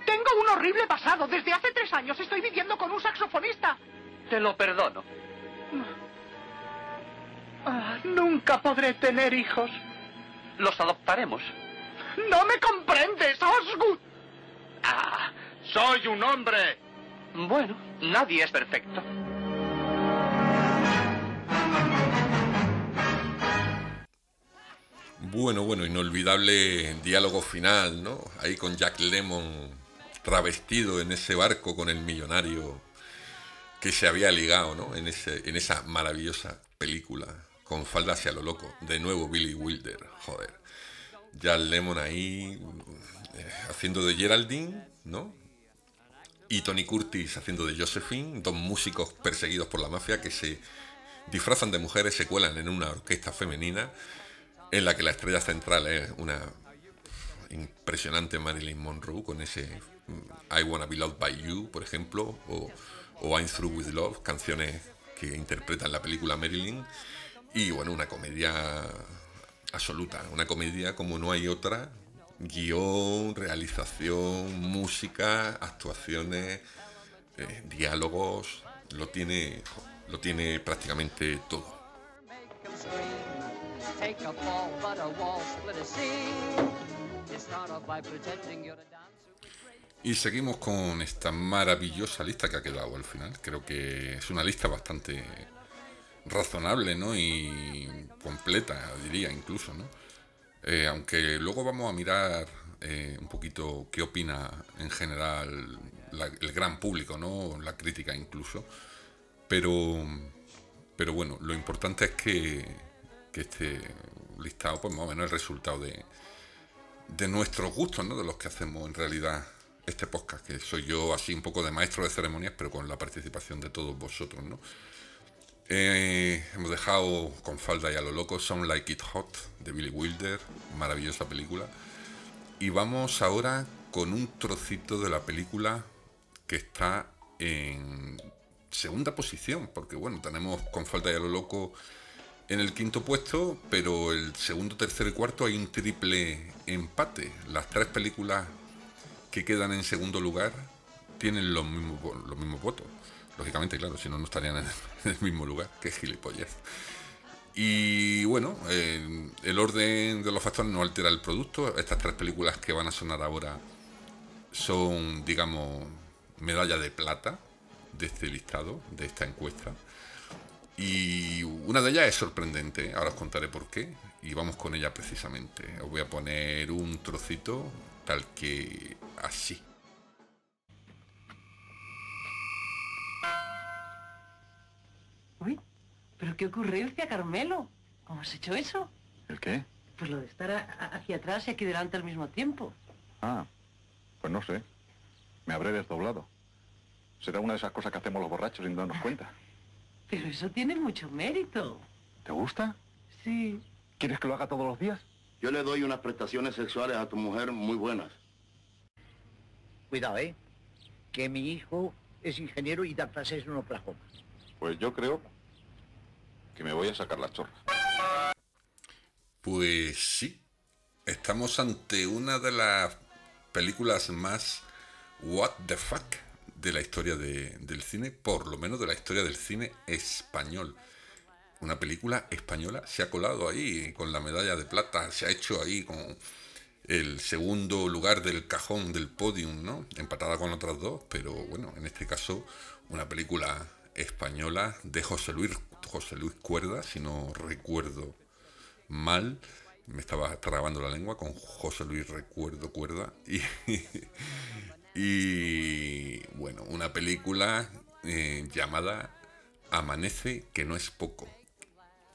Speaker 8: Tengo un horrible pasado. Desde hace tres años estoy viviendo con un saxofonista.
Speaker 7: Te lo perdono.
Speaker 8: Ah, nunca podré tener hijos.
Speaker 7: Los adoptaremos.
Speaker 8: No me comprendes, Osgood.
Speaker 7: Ah, soy un hombre. Bueno, nadie es perfecto.
Speaker 4: Bueno, bueno, inolvidable diálogo final, ¿no? Ahí con Jack Lemon travestido en ese barco con el millonario que se había ligado, ¿no? En, ese, en esa maravillosa película, con falda hacia lo loco. De nuevo Billy Wilder, joder. Jack Lemon ahí eh, haciendo de Geraldine, ¿no? Y Tony Curtis haciendo de Josephine, dos músicos perseguidos por la mafia que se disfrazan de mujeres, se cuelan en una orquesta femenina en la que la estrella central es una impresionante Marilyn Monroe con ese mm, I Wanna Be Loved by You, por ejemplo, o, o I'm Through with Love, canciones que interpretan la película Marilyn. Y bueno, una comedia absoluta, una comedia como no hay otra. Guión, realización, música, actuaciones, eh, diálogos, lo tiene, lo tiene prácticamente todo. Y seguimos con esta maravillosa lista que ha quedado al final. Creo que es una lista bastante razonable, ¿no? Y completa, diría incluso, ¿no? Eh, aunque luego vamos a mirar eh, un poquito qué opina en general el gran público, ¿no? La crítica incluso. Pero, pero bueno, lo importante es que, que este listado, pues más o menos el resultado de, de nuestros gustos, ¿no? De los que hacemos en realidad este podcast, que soy yo así un poco de maestro de ceremonias, pero con la participación de todos vosotros, ¿no? Eh, hemos dejado con falda y a lo loco Sound Like It Hot de Billy Wilder, maravillosa película. Y vamos ahora con un trocito de la película que está en segunda posición, porque bueno, tenemos con falda y a lo loco en el quinto puesto, pero el segundo, tercero y cuarto hay un triple empate. Las tres películas que quedan en segundo lugar tienen los mismos, votos. Lógicamente, claro, si no, no estarían en el, mismo lugar. Qué gilipollez. Y bueno, eh, el orden de los factores no altera el producto. Estas tres películas que van a sonar ahora son, digamos, medalla de plata de este listado, de esta encuesta. Y una de ellas es sorprendente, ahora os contaré por qué, y vamos con ella precisamente. Os voy a poner un trocito tal que así.
Speaker 9: Uy, ¿pero qué ocurrencia, Carmelo? ¿Cómo has hecho eso?
Speaker 10: ¿El qué?
Speaker 9: Pues lo de estar a- a- hacia atrás y aquí delante al mismo tiempo.
Speaker 10: Ah, pues no sé. Me habré desdoblado. Será una de esas cosas que hacemos los borrachos sin darnos cuenta.
Speaker 9: Pero eso tiene mucho mérito.
Speaker 10: ¿Te gusta?
Speaker 9: Sí.
Speaker 10: ¿Quieres que lo haga todos los días?
Speaker 11: Yo le doy unas prestaciones sexuales a tu mujer muy buenas.
Speaker 12: Cuidado, ¿eh? Que mi hijo es ingeniero y da clases en Oklahoma.
Speaker 10: Pues yo creo que me voy a sacar la chorra.
Speaker 4: Pues sí, estamos ante una de las películas más what the fuck de la historia de- del cine, por lo menos de la historia del cine español. Una película española se ha colado ahí con la medalla de plata, se ha hecho ahí con el segundo lugar del cajón del podium, ¿no? Empatada con otras dos, pero bueno, en este caso una película española de José Luis, José Luis Cuerda, si no recuerdo mal. Me estaba trabando la lengua con José Luis Recuerdo Cuerda. Y, y bueno, una película eh, llamada Amanece, que no es poco.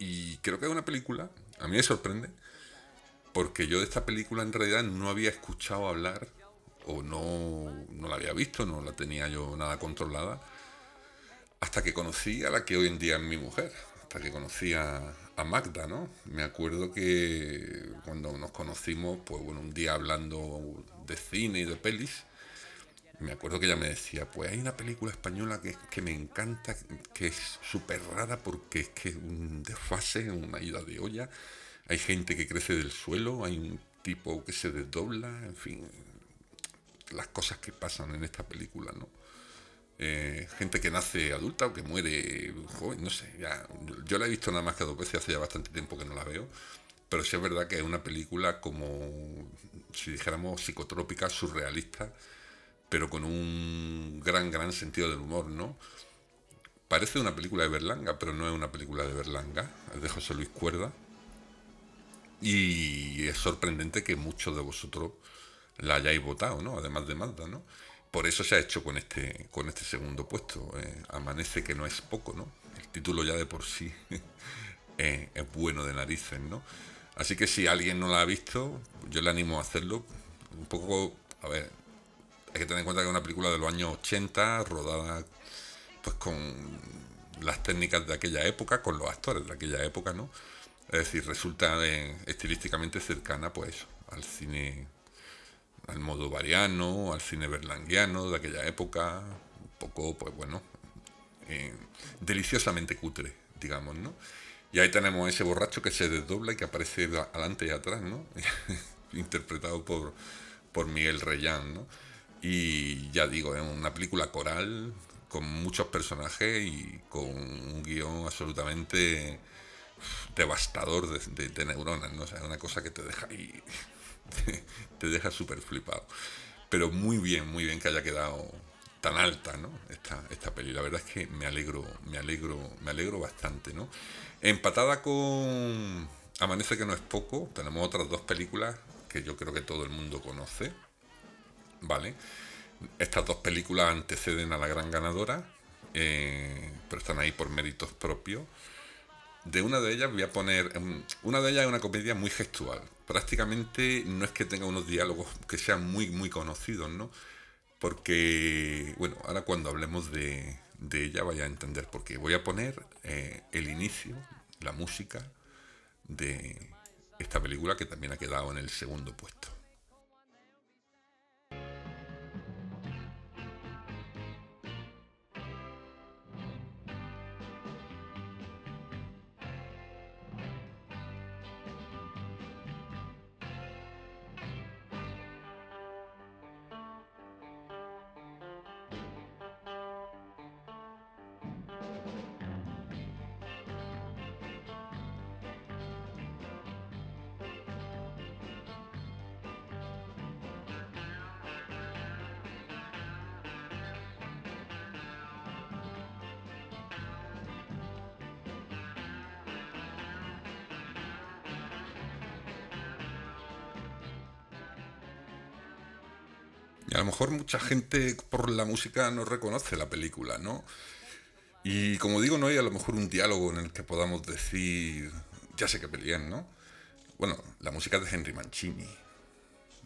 Speaker 4: Y creo que es una película, a mí me sorprende, porque yo de esta película en realidad no había escuchado hablar, o no, no la había visto, no la tenía yo nada controlada, hasta que conocí a la que hoy en día es mi mujer, hasta que conocí a, a Magda, ¿no? Me acuerdo que cuando nos conocimos, pues bueno, un día hablando de cine y de pelis, me acuerdo que ella me decía, pues hay una película española que, que me encanta, que es súper rara porque es que es un desfase, una ida de olla, hay gente que crece del suelo, hay un tipo que se desdobla, en fin, las cosas que pasan en esta película, ¿no? Eh, gente que nace adulta o que muere joven, no sé, ya, yo la he visto nada más que dos veces, hace ya bastante tiempo que no la veo, pero sí es verdad que es una película como, si dijéramos, psicotrópica, surrealista, pero con un gran, gran sentido del humor, ¿no? Parece una película de Berlanga, pero no es una película de Berlanga, es de José Luis Cuerda. Y es sorprendente que muchos de vosotros la hayáis votado, ¿no? Además de Mazda, ¿no? Por eso se ha hecho con este, con este segundo puesto. eh, Amanece que no es poco, ¿no? El título ya de por sí es bueno de narices, ¿no? Así que si alguien no la ha visto, yo le animo a hacerlo. Un poco, a ver, hay que tener en cuenta que es una película de los años 80, rodada pues con las técnicas de aquella época, con los actores de aquella época, ¿no? Es decir, resulta eh, estilísticamente cercana, pues, al cine al modo variano, al cine berlanguiano de aquella época, un poco, pues bueno, eh, deliciosamente cutre, digamos, ¿no? Y ahí tenemos ese borracho que se desdobla y que aparece adelante y atrás, ¿no? Interpretado por, por Miguel Reyán, ¿no? Y ya digo, es una película coral con muchos personajes y con un guion absolutamente devastador de, neuronas, ¿no? O sea, una cosa que te deja ahí, te, deja súper flipado. Pero muy bien, muy bien que haya quedado tan alta, ¿no? Esta, esta peli. La verdad es que me alegro, me alegro, me alegro bastante, ¿no? Empatada con Amanece que no es poco, tenemos otras dos películas que yo creo que todo el mundo conoce, ¿vale? Estas dos películas anteceden a la gran ganadora, eh, pero están ahí por méritos propios. De una de ellas voy a poner, em, una de ellas es una comedia muy gestual. Prácticamente no es que tenga unos diálogos que sean muy, muy conocidos, ¿no? Porque, bueno, ahora cuando hablemos de, ella vaya a entender por qué. Voy a poner eh, el inicio, la música de esta película que también ha quedado en el segundo puesto. Mucha gente por la música no reconoce la película, ¿no? Y como digo, no hay a lo mejor un diálogo en el que podamos decir, ya sé que pelean, ¿no? Bueno, la música de Henry Mancini.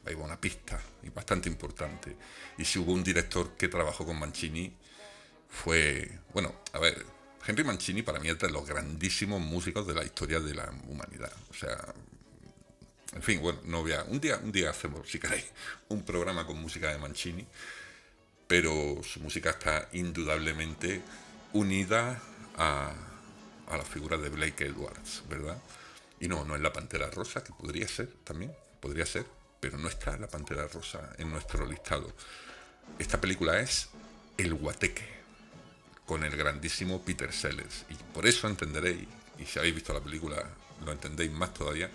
Speaker 4: Ahí va una pista, y bastante importante. Y si hubo un director que trabajó con Mancini, fue, bueno, a ver, Henry Mancini para mí es de los grandísimos músicos de la historia de la humanidad. O sea, en fin, bueno, no voy a, un día, un día hacemos, si queréis, un programa con música de Mancini, pero su música está indudablemente unida a, a la figura de Blake Edwards, ¿verdad? Y no, no es la Pantera Rosa, que podría ser también, podría ser, pero no está la Pantera Rosa en nuestro listado. Esta película es El Guateque, con el grandísimo Peter Sellers. Y por eso entenderéis, y si habéis visto la película lo entendéis más todavía,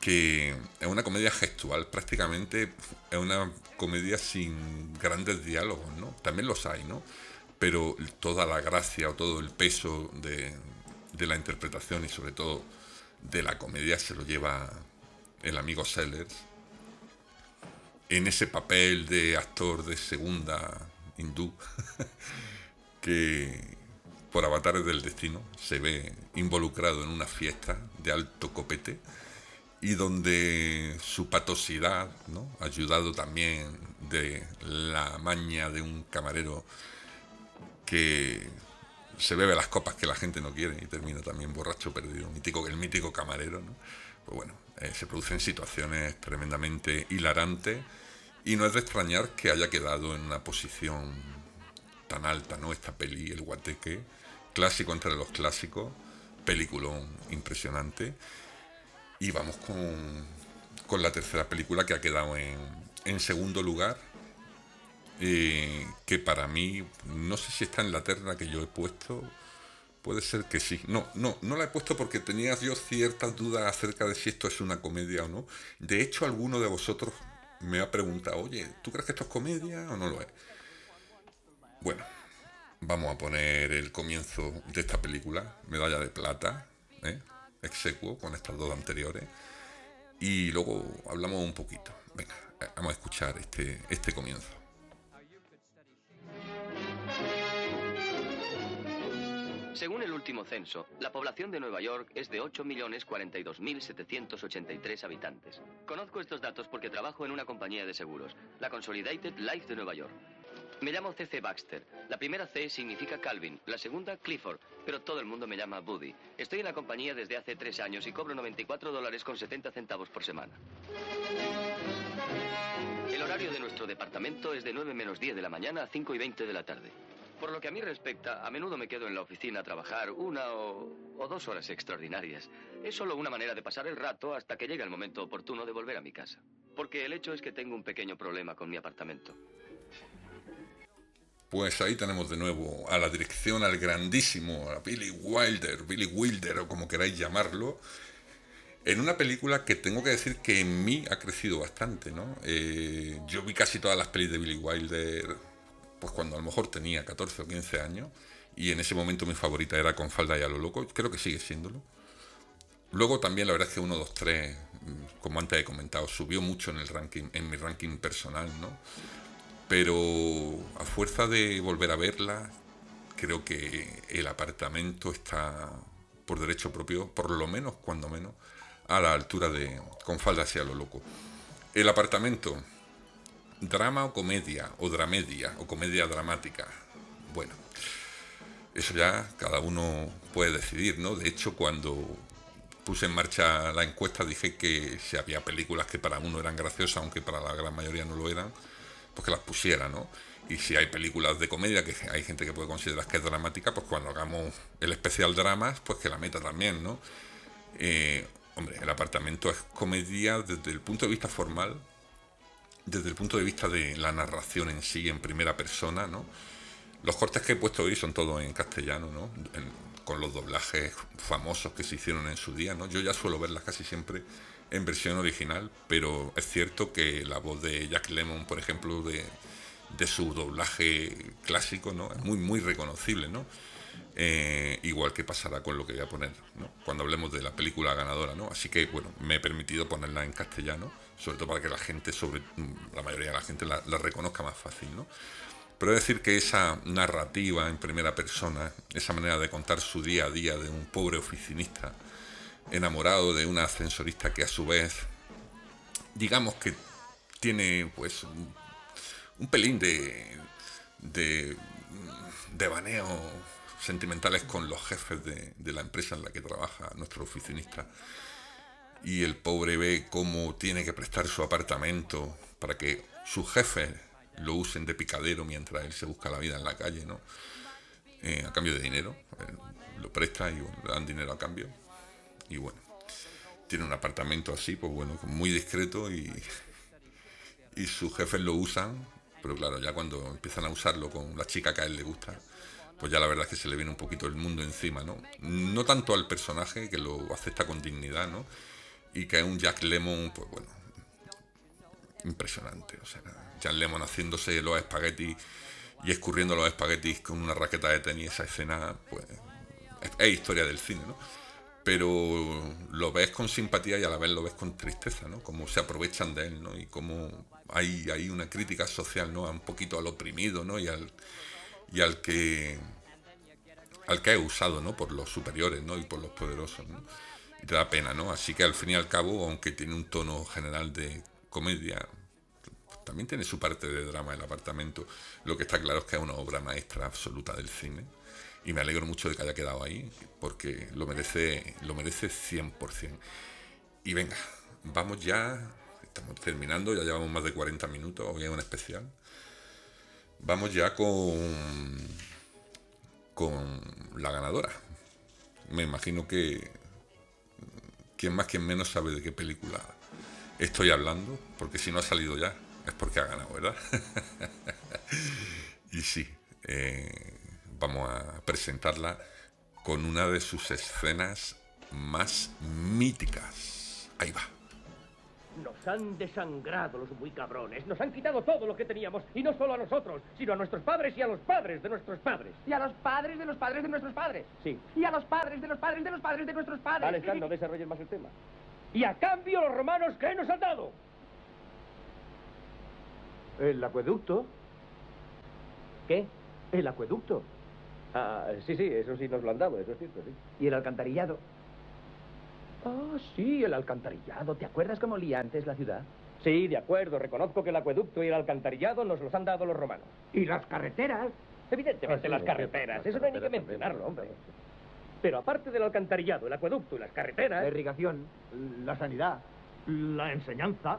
Speaker 4: que es una comedia gestual, prácticamente es una comedia sin grandes diálogos, ¿no? También los hay, ¿no? Pero toda la gracia o todo el peso de, de la interpretación y sobre todo de la comedia se lo lleva el amigo Sellers en ese papel de actor de segunda hindú que por avatares del destino se ve involucrado en una fiesta de alto copete y donde su patosidad, ayudado también de la maña de un camarero que se bebe las copas que la gente no quiere y termina también borracho perdido, mítico, el mítico camarero, pues bueno, eh, se producen situaciones tremendamente hilarantes y no es de extrañar que haya quedado en una posición tan alta, ¿no? Esta peli, El Guateque, clásico entre los clásicos, peliculón impresionante y vamos con, la tercera película que ha quedado en, segundo lugar. Eh, que para mí, no sé si está en la terna que yo he puesto. Puede ser que sí. No, no, no la he puesto porque tenía yo ciertas dudas acerca de si esto es una comedia o no. De hecho, alguno de vosotros me ha preguntado, oye, ¿tú crees que esto es comedia o no lo es? Bueno, vamos a poner el comienzo de esta película, Medalla de Plata. ¿eh? Execuo con estas dos anteriores y luego hablamos un poquito. Venga, vamos a escuchar este, este comienzo.
Speaker 13: Según el último censo, la población de Nueva York es de 8.042.783 habitantes. Conozco estos datos porque trabajo en una compañía de seguros, la Consolidated Life de Nueva York. Me llamo C.C. Baxter. La primera C significa Calvin, la segunda Clifford, pero todo el mundo me llama Buddy. Estoy en la compañía desde hace tres años y cobro 94 dólares con 70 centavos por semana. El horario de nuestro departamento es de 9 menos 10 de la mañana a 5 y 20 de la tarde. Por lo que a mí respecta, a menudo me quedo en la oficina a trabajar una o, o dos horas extraordinarias. Es solo una manera de pasar el rato hasta que llegue el momento oportuno de volver a mi casa. Porque el hecho es que tengo un pequeño problema con mi apartamento.
Speaker 4: Pues ahí tenemos de nuevo a la dirección, al grandísimo, a Billy Wilder, Billy Wilder o como queráis llamarlo, en una película que tengo que decir que en mí ha crecido bastante, ¿no? Eh, yo vi casi todas las pelis de Billy Wilder, pues cuando a lo mejor tenía 14 o 15 años, y en ese momento mi favorita era Con falda y a lo loco, creo que sigue siéndolo. Luego también la verdad es que 1, 2, 3, como antes he comentado, subió mucho en el ranking, en mi ranking personal, ¿no? Pero a fuerza de volver a verla, creo que el apartamento está por derecho propio, por lo menos, cuando menos, a la altura de Con falda hacia lo loco. El apartamento, drama o comedia, o dramedia, o comedia dramática. Bueno, eso ya cada uno puede decidir, ¿no? De hecho, cuando puse en marcha la encuesta dije que si había películas que para uno eran graciosas, aunque para la gran mayoría no lo eran, pues que las pusiera, ¿no? Y si hay películas de comedia que hay gente que puede considerar que es dramática, pues cuando hagamos el especial dramas, pues que la meta también, ¿no? Eh, hombre, el apartamento es comedia desde el punto de vista formal, desde el punto de vista de la narración en sí, en primera persona, ¿no? Los cortes que he puesto hoy son todos en castellano, ¿no? Con los doblajes famosos que se hicieron en su día, ¿no? Yo ya suelo verlas casi siempre en versión original, pero es cierto que la voz de Jack Lemmon, por ejemplo, de, su doblaje clásico, ¿no? Es muy, muy reconocible, ¿no? Eh, igual que pasará con lo que voy a poner, ¿no? Cuando hablemos de la película ganadora, ¿no? Así que, bueno, me he permitido ponerla en castellano, sobre todo para que la gente, sobre la mayoría de la gente, la, la reconozca más fácil, ¿no? Pero decir que esa narrativa en primera persona, esa manera de contar su día a día de un pobre oficinista enamorado de una ascensorista que a su vez, digamos que tiene pues un, pelín de, de, baneo sentimentales con los jefes de, de la empresa en la que trabaja nuestro oficinista. Y el pobre ve cómo tiene que prestar su apartamento para que sus jefes lo usen de picadero mientras él se busca la vida en la calle, ¿no? Eh, a cambio de dinero. eh, lo presta y bueno, le dan dinero a cambio. Y bueno, tiene un apartamento así, pues bueno, muy discreto y, y sus jefes lo usan, pero claro, ya cuando empiezan a usarlo con la chica que a él le gusta, pues ya la verdad es que se le viene un poquito el mundo encima, ¿no? No tanto al personaje, que lo acepta con dignidad, ¿no? Y que es un Jack Lemon, pues bueno, impresionante. O sea, Jack Lemon haciéndose los espaguetis y escurriendo los espaguetis con una raqueta de tenis, esa escena, pues es, es historia del cine, ¿no? Pero lo ves con simpatía y a la vez lo ves con tristeza, ¿no? Cómo se aprovechan de él, ¿no? Y cómo hay, hay una crítica social, ¿no? Un poquito al oprimido, ¿no? Y al, y al que al que es usado, ¿no? Por los superiores, ¿no? Y por los poderosos. Y te da pena, ¿no? Así que al fin y al cabo, aunque tiene un tono general de comedia, también tiene su parte de drama el apartamento. Lo que está claro es que es una obra maestra absoluta del cine. Y me alegro mucho de que haya quedado ahí, porque lo merece, lo merece 100%. Y venga, vamos ya, estamos terminando, ya llevamos más de 40 minutos, hoy es un especial. Vamos ya con, con la ganadora. Me imagino que quien más, quien menos sabe de qué película estoy hablando, porque si no ha salido ya, es porque ha ganado, ¿verdad? y sí, eh, vamos a presentarla con una de sus escenas más míticas. Ahí va.
Speaker 14: Nos han desangrado los muy cabrones. Nos han quitado todo lo que teníamos. Y no solo a nosotros, sino a nuestros padres y a los padres de nuestros padres.
Speaker 8: Y a los padres de los padres de nuestros padres.
Speaker 14: Sí.
Speaker 8: Y a los padres de los padres de los padres de nuestros padres.
Speaker 14: Alejandro, no desarrolles más el tema. Y a cambio los romanos, ¿qué nos han dado? El acueducto. ¿Qué? El acueducto. Ah, sí, sí, eso sí nos lo han dado, eso es cierto, sí.
Speaker 15: ¿Y el alcantarillado?
Speaker 14: Ah, sí, el alcantarillado.
Speaker 15: ¿Te acuerdas cómo olía antes la ciudad?
Speaker 14: Sí, de acuerdo. Reconozco que el acueducto y el alcantarillado nos los han dado los romanos.
Speaker 15: ¿Y las carreteras?
Speaker 14: Evidentemente
Speaker 15: Ah, sí,
Speaker 14: las carreteras. Eso no hay ni que mencionarlo, hombre. Pero aparte del alcantarillado, el acueducto y las carreteras...
Speaker 15: La irrigación, la sanidad,
Speaker 14: La enseñanza.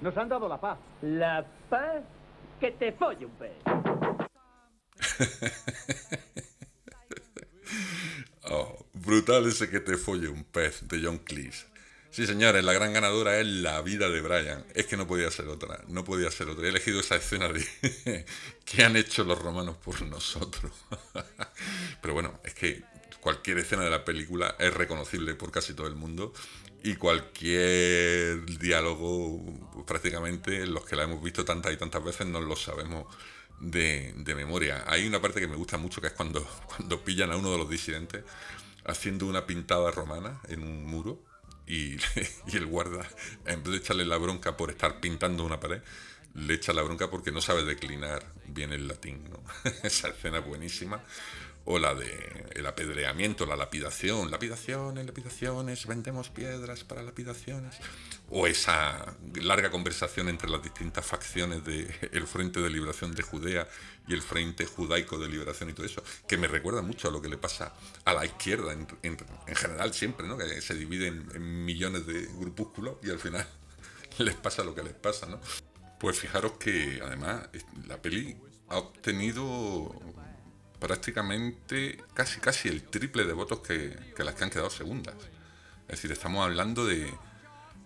Speaker 14: Nos han dado la paz. ¿La paz? Que te folle un pez.
Speaker 4: Oh, brutal ese que te folle un pez de John Cleese. Sí, señores, la gran ganadora es la vida de Brian. Es que no podía ser otra, no podía ser otra. He elegido esa escena de ¿qué han hecho los romanos por nosotros? Pero bueno, es que cualquier escena de la película es reconocible por casi todo el mundo y cualquier diálogo, prácticamente los que la hemos visto tantas y tantas veces no lo sabemos de, de memoria. Hay una parte que me gusta mucho que es cuando, cuando pillan a uno de los disidentes haciendo una pintada romana en un muro y, y el guarda, en vez de echarle la bronca por estar pintando una pared, le echa la bronca porque no sabe declinar bien el latín. Esa escena es buenísima. O la de el apedreamiento, la lapidación, lapidaciones, lapidaciones, vendemos piedras para lapidaciones. O esa larga conversación entre las distintas facciones del Frente de Liberación de Judea y el Frente Judaico de Liberación y todo eso, que me recuerda mucho a lo que le pasa a la izquierda en, en- en general siempre, ¿no? que se divide en, millones de grupúsculos y al final les pasa lo que les pasa. ¿no? Pues fijaros que además la peli ha obtenido prácticamente casi casi el triple de votos que, las que han quedado segundas. Es decir, estamos hablando de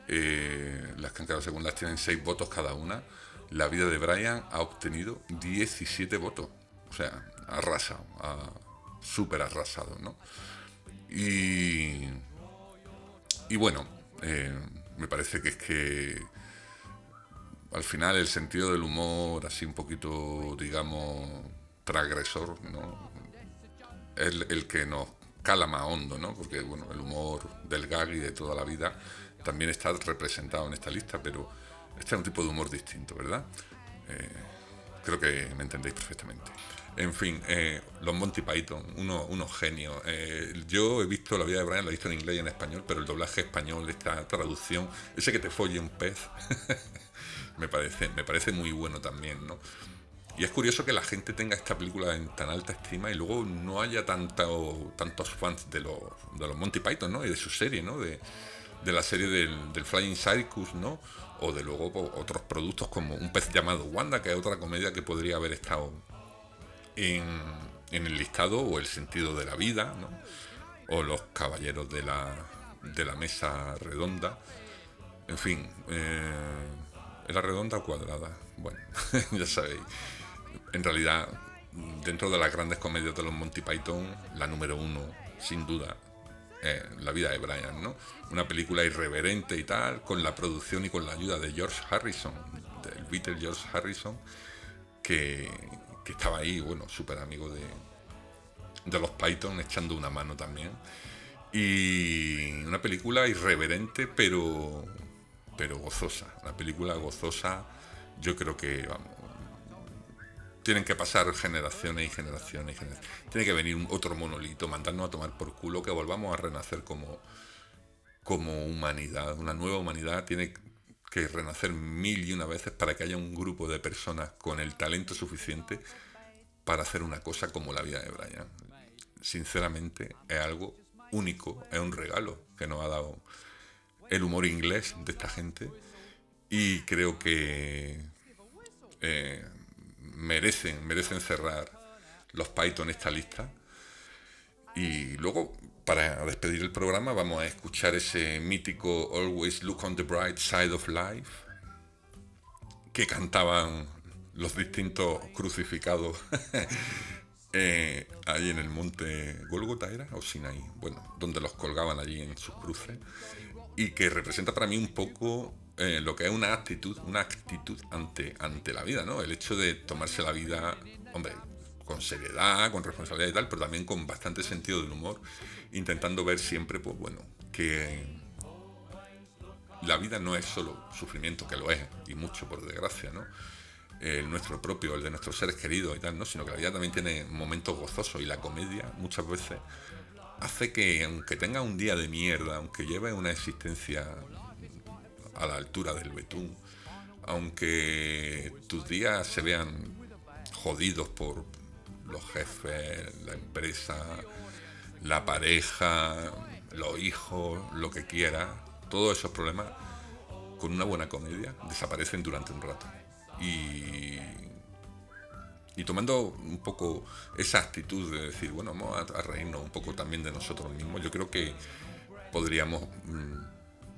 Speaker 4: eh, las que han quedado segundas tienen 6 votos cada una. La vida de Brian ha obtenido 17 votos. O sea, ha arrasado, súper arrasado, ¿no? Y, y bueno, eh, me parece que es que al final el sentido del humor, así un poquito, digamos, transgresor, ¿no? El, el que nos cala más hondo, ¿no? Porque, bueno, el humor del gag y de toda la vida también está representado en esta lista, pero este es un tipo de humor distinto, ¿verdad? Eh, creo que me entendéis perfectamente. En fin, eh, los Monty Python, unos, unos genios. Eh, yo he visto la vida de Brian, lo he visto en inglés y en español, pero el doblaje español, esta traducción, ese que te folle un pez, me parece, me parece muy bueno también, ¿no? Y es curioso que la gente tenga esta película en tan alta estima y luego no haya tanto, tantos fans de los, de los Monty Python, ¿no? Y de su serie, ¿no? De, de la serie del, Flying Circus, ¿no? O de luego pues, otros productos como Un pez llamado Wanda, que es otra comedia que podría haber estado en, en el listado, o El sentido de la vida, ¿no? O Los caballeros de la, de la mesa redonda. En fin, eh, ¿era redonda o cuadrada? Bueno, ya sabéis. En realidad, dentro de las grandes comedias de los Monty Python, la número uno, sin duda, es La vida de Brian, ¿no? Una película irreverente y tal, con la producción y con la ayuda de George Harrison, del Beatle George Harrison, que, que estaba ahí, bueno, súper amigo de, de los Python, echando una mano también. Y una película irreverente, pero, pero gozosa. Una película gozosa, yo creo que, vamos, tienen que pasar generaciones y generaciones y generaciones. Tiene que venir un- otro monolito, mandarnos a tomar por culo, que volvamos a renacer como, como humanidad. Una nueva humanidad tiene que renacer mil y una veces para que haya un grupo de personas con el talento suficiente para hacer una cosa como la vida de Brian. Sinceramente, es algo único, es un regalo que nos ha dado el humor inglés de esta gente y creo que eh, merecen, merecen cerrar los Python esta lista. Y luego, para despedir el programa, vamos a escuchar ese mítico Always Look on the Bright Side of Life que cantaban los distintos crucificados eh, ahí en el monte Golgota era o Sinaí, bueno, donde los colgaban allí en sus cruces. Y que representa para mí un poco eh, lo que es una actitud, una actitud ante, ante la vida, ¿no? El hecho de tomarse la vida, hombre, con seriedad, con responsabilidad y tal, pero también con bastante sentido del humor, intentando ver siempre, pues bueno, que, la vida no es solo sufrimiento, que lo es, y mucho por desgracia, ¿no? El nuestro propio, el de nuestros seres queridos y tal, ¿no? Sino que la vida también tiene momentos gozosos y la comedia muchas veces hace que, aunque tenga un día de mierda, aunque lleve una existencia a la altura del betún, aunque tus días se vean jodidos por los jefes, la empresa, la pareja, los hijos, lo que quiera, todos esos problemas, con una buena comedia, desaparecen durante un rato. Y, y tomando un poco esa actitud de decir, bueno, vamos a, a reírnos un poco también de nosotros mismos, yo creo que podríamos mm,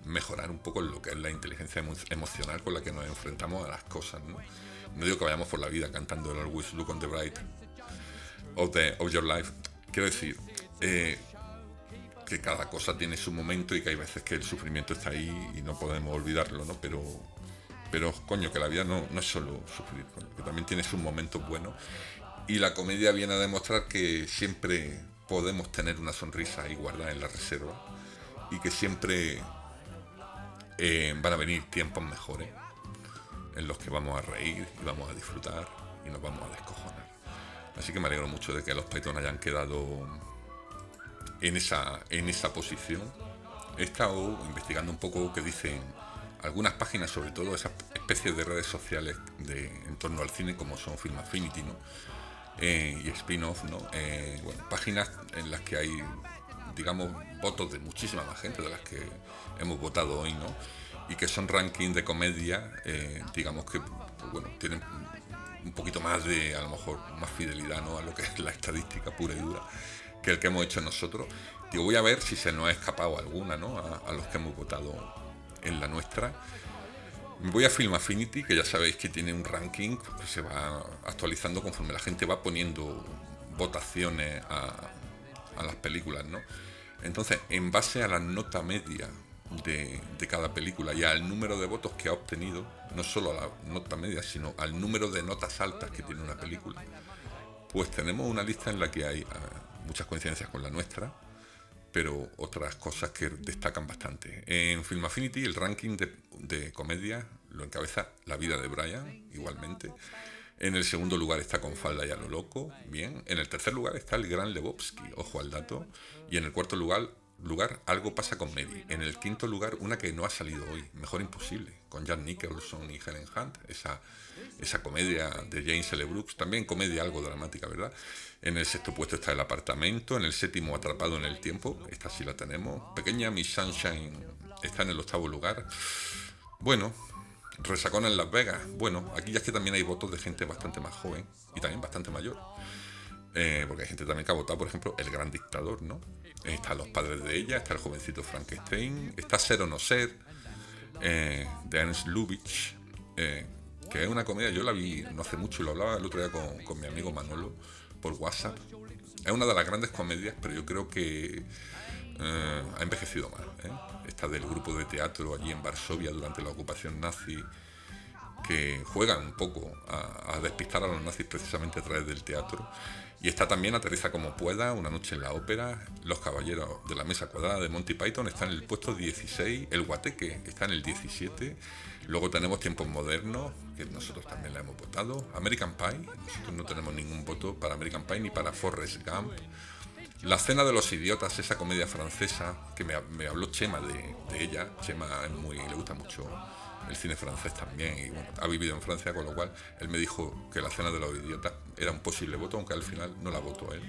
Speaker 4: mejorar un poco lo que es la inteligencia emo- emocional con la que nos enfrentamos a las cosas. No, no digo que vayamos por la vida cantando el Always Look on the Bright of, the, of Your Life. Quiero decir, eh, que cada cosa tiene su momento y que hay veces que el sufrimiento está ahí y no podemos olvidarlo, ¿no? Pero, pero coño, que la vida no, no es solo sufrir, coño, que también tiene sus momentos buenos. Y la comedia viene a demostrar que siempre podemos tener una sonrisa ahí guardada en la reserva y que siempre eh, van a venir tiempos mejores en los que vamos a reír y vamos a disfrutar y nos vamos a descojonar. Así que me alegro mucho de que los Python hayan quedado en esa, en esa posición. He estado investigando un poco qué dicen algunas páginas, sobre todo esas especies de redes sociales de, en torno al cine, como son Film Affinity ¿no? Eh, y spin-off, ¿no? Eh, bueno, páginas en las que hay, digamos, votos de muchísima más gente de las que hemos votado hoy, ¿no? Y que son rankings de comedia, eh, digamos que, pues, bueno, tienen un poquito más de, a lo mejor, más fidelidad, ¿no? A lo que es la estadística pura y dura que el que hemos hecho nosotros. Digo, voy a ver si se nos ha escapado alguna, ¿no? A, los que hemos votado en la nuestra. Voy a Film Affinity, que ya sabéis que tiene un ranking que se va actualizando conforme la gente va poniendo votaciones a, a las películas, ¿no? Entonces, en base a la nota media de, cada película y al número de votos que ha obtenido, no solo a la nota media, sino al número de notas altas que tiene una película, pues tenemos una lista en la que hay ah, muchas coincidencias con la nuestra, pero otras cosas que destacan bastante. En Film Affinity el ranking de, de comedia lo encabeza La vida de Brian, igualmente. En el segundo lugar está Con falda y a lo loco, bien. En el tercer lugar está El Gran Lebowski, ojo al dato. Y en el cuarto lugar, lugar Algo pasa con Mary. En el quinto lugar, una que no ha salido hoy, Mejor Imposible, con Jack Nicholson y Helen Hunt, esa, esa comedia de James L. Brooks, también comedia algo dramática, ¿verdad? En el sexto puesto está El Apartamento, en el séptimo Atrapado en el Tiempo, esta sí la tenemos. Pequeña Miss Sunshine está en el octavo lugar. Bueno, Resacón en Las Vegas. Bueno, aquí ya es que también hay votos de gente bastante más joven y también bastante mayor. Eh, porque hay gente también que ha votado, por ejemplo, El Gran Dictador, ¿no? Están los padres de ella, está el jovencito Frankenstein, está Ser o No Ser, eh, de Ernst Lubitsch, eh, que es una comedia, yo la vi no hace mucho y lo hablaba el otro día con, con mi amigo Manolo por WhatsApp. Es una de las grandes comedias, pero yo creo que ha envejecido mal. ¿eh? Esta del grupo de teatro allí en Varsovia durante la ocupación nazi, que juegan un poco a, a despistar a los nazis precisamente a través del teatro. Y está también Aterriza como pueda, Una noche en la ópera, Los caballeros de la mesa cuadrada de Monty Python está en el puesto 16, El guateque está en el 17, luego tenemos Tiempos modernos, que nosotros también la hemos votado, American Pie, nosotros no tenemos ningún voto para American Pie ni para Forrest Gump, La cena de los idiotas, esa comedia francesa que me, habló Chema de, ella, Chema es muy, le gusta mucho el cine francés también y bueno, ha vivido en Francia, con lo cual él me dijo que la cena de los idiotas era un posible voto, aunque al final no la votó él.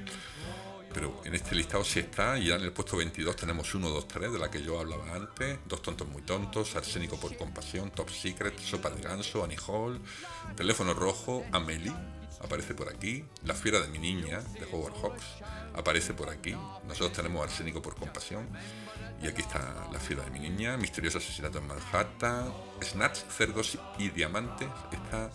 Speaker 4: Pero en este listado sí está, y ya en el puesto 22 tenemos 1, 2, 3, de la que yo hablaba antes, Dos tontos muy tontos, Arsénico por compasión, Top Secret, Sopa de ganso, Annie Hall, Teléfono rojo, Amelie, aparece por aquí, La fiera de mi niña, de Howard Hawks, aparece por aquí, nosotros tenemos Arsénico por compasión, y aquí está La fiera de mi niña, Misterioso asesinato en Manhattan, Snatch, Cerdos y Diamantes, está...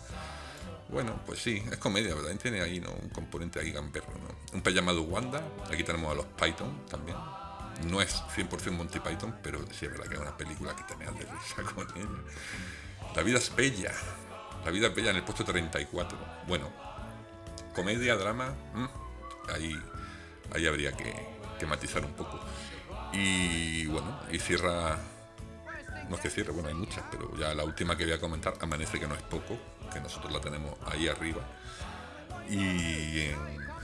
Speaker 4: Bueno, pues sí, es comedia, ¿verdad? Tiene ahí ¿no? un componente ahí gamberro, ¿no? Un pez llamado Wanda, aquí tenemos a los Python también. No es 100% Monty Python, pero sí es verdad que es una película que te me de risa con ella. La vida es bella. La vida es bella en el puesto 34. Bueno, comedia, drama, ahí, ahí habría que, que matizar un poco. Y bueno, y cierra no es que cierre, bueno, hay muchas, pero ya la última que voy a comentar, Amanece que no es poco, que nosotros la tenemos ahí arriba. Y en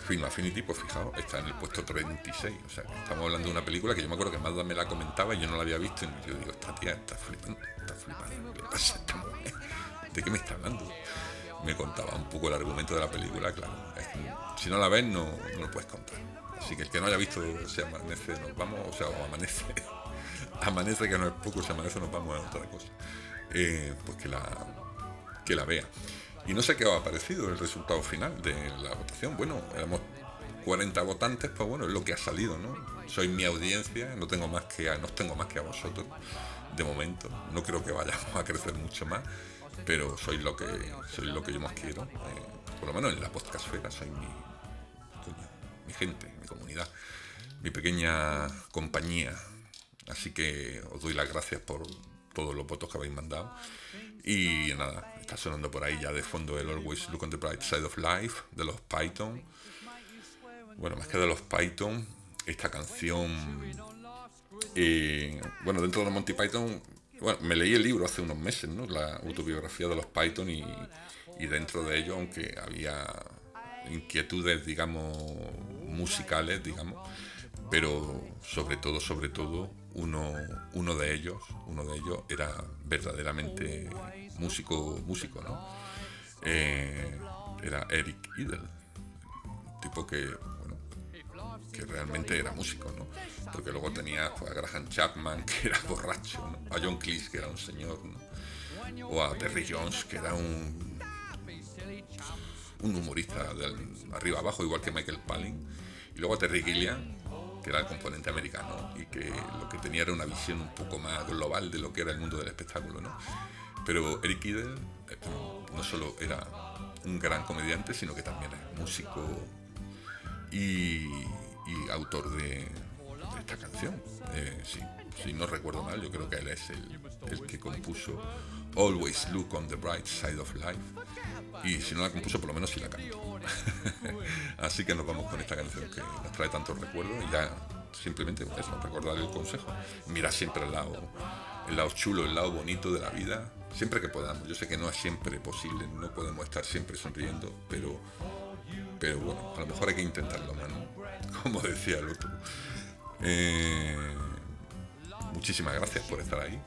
Speaker 4: Film Affinity, pues fijaos, está en el puesto 36. O sea, estamos hablando de una película que yo me acuerdo que Magda me la comentaba y yo no la había visto. Y yo digo, esta tía está flipando, está flipando. ¿Qué pasa? ¿De qué me está hablando? Me contaba un poco el argumento de la película, claro. si no la ves, no, no lo puedes contar. Así que el que no haya visto se amanece, nos vamos, o sea, amanece. amanece que no es poco, se amanece nos vamos a otra cosa. Eh, pues que la, que la vea. Y no sé qué ha parecido el resultado final de la votación. Bueno, éramos 40 votantes, pues bueno, es lo que ha salido, ¿no? Soy mi audiencia, no tengo más que a, no tengo más que a vosotros de momento. No creo que vayamos a crecer mucho más, pero soy lo que soy lo que yo más quiero. Eh, por lo menos en la podcastfera soy mi, coño, mi gente, mi comunidad, mi pequeña compañía. Así que os doy las gracias por todos los votos que habéis mandado. Y nada, está sonando por ahí ya de fondo el Always Look on the Bright Side of Life de los Python. Bueno, más que de los Python, esta canción. eh, bueno, dentro de los Monty Python, bueno, me leí el libro hace unos meses, ¿no? La autobiografía de los Python y, dentro de ello, aunque había inquietudes, digamos, musicales, digamos, pero sobre todo, sobre todo, uno, uno de ellos, uno de ellos era verdaderamente músico, músico, ¿no? Eh, era Eric Idle, tipo que, que realmente era músico, ¿no? Porque luego tenía a Graham Chapman, que era borracho. A John Cleese, que era un señor. O a Terry Jones, que era un un humorista de arriba abajo, igual que Michael Palin. Y luego a Terry Gilliam, que era el componente americano y que lo que tenía era una visión un poco más global de lo que era el mundo del espectáculo, ¿no? Pero Eric Idle eh, no solo era un gran comediante, sino que también es músico y, y autor de, esta canción. Eh, sí, si no recuerdo mal, yo creo que él es el, el que compuso Always Look on the Bright Side of Life. Y si no la compuso, por lo menos si la cantó. Así que nos vamos con esta canción que nos trae tantos recuerdos y ya simplemente eso, recordar el consejo. Mira siempre el lado, el lado chulo, el lado bonito de la vida, siempre que podamos. Yo sé que no es siempre posible, no podemos estar siempre sonriendo, pero, pero bueno, a lo mejor hay que intentarlo más, ¿no? Como decía el otro. Eh, muchísimas gracias por estar ahí.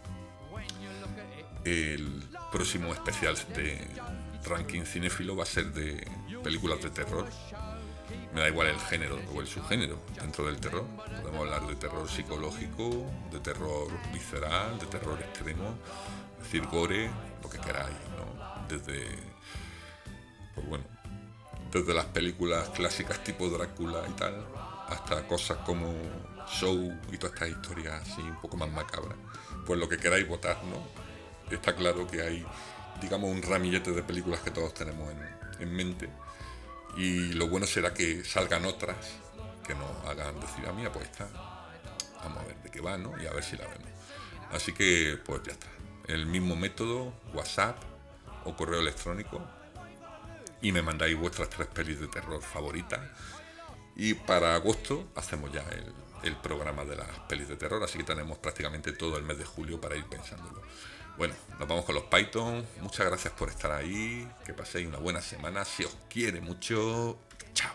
Speaker 4: El próximo especial de ranking cinéfilo va a ser de películas de terror. Me da igual el género o el subgénero dentro del terror. Podemos hablar de terror psicológico, de terror visceral, de terror extremo, decir, gore, lo que queráis, ¿no? Desde, pues bueno, desde las películas clásicas tipo Drácula y tal, hasta cosas como Show y todas estas historias así un poco más macabras. Pues lo que queráis votar, ¿no? Está claro que hay digamos, un ramillete de películas que todos tenemos en, en, mente. Y lo bueno será que salgan otras que nos hagan decir, a mí, pues está, vamos a ver de qué va, ¿no? Y a ver si la vemos. Así que, pues ya está. El mismo método, WhatsApp o correo electrónico. Y me mandáis vuestras tres pelis de terror favoritas. Y para agosto hacemos ya el, el programa de las pelis de terror. Así que tenemos prácticamente todo el mes de julio para ir pensándolo. Bueno, nos vamos con los Python. Muchas gracias por estar ahí. Que paséis una buena semana. Si os quiere mucho. Chao.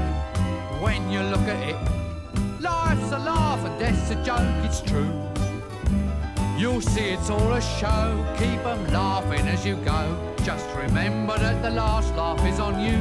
Speaker 16: a joke, it's true. You'll see it's all a show, keep 'em laughing as you go. Just remember that the last laugh is on you.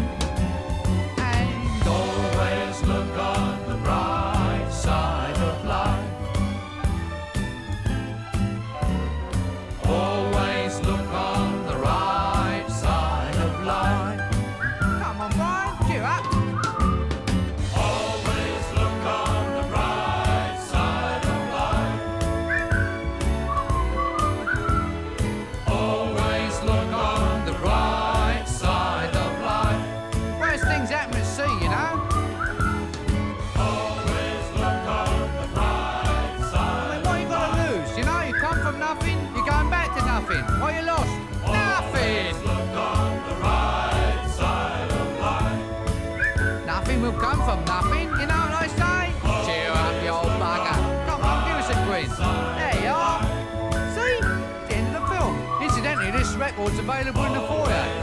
Speaker 16: Available in the foyer.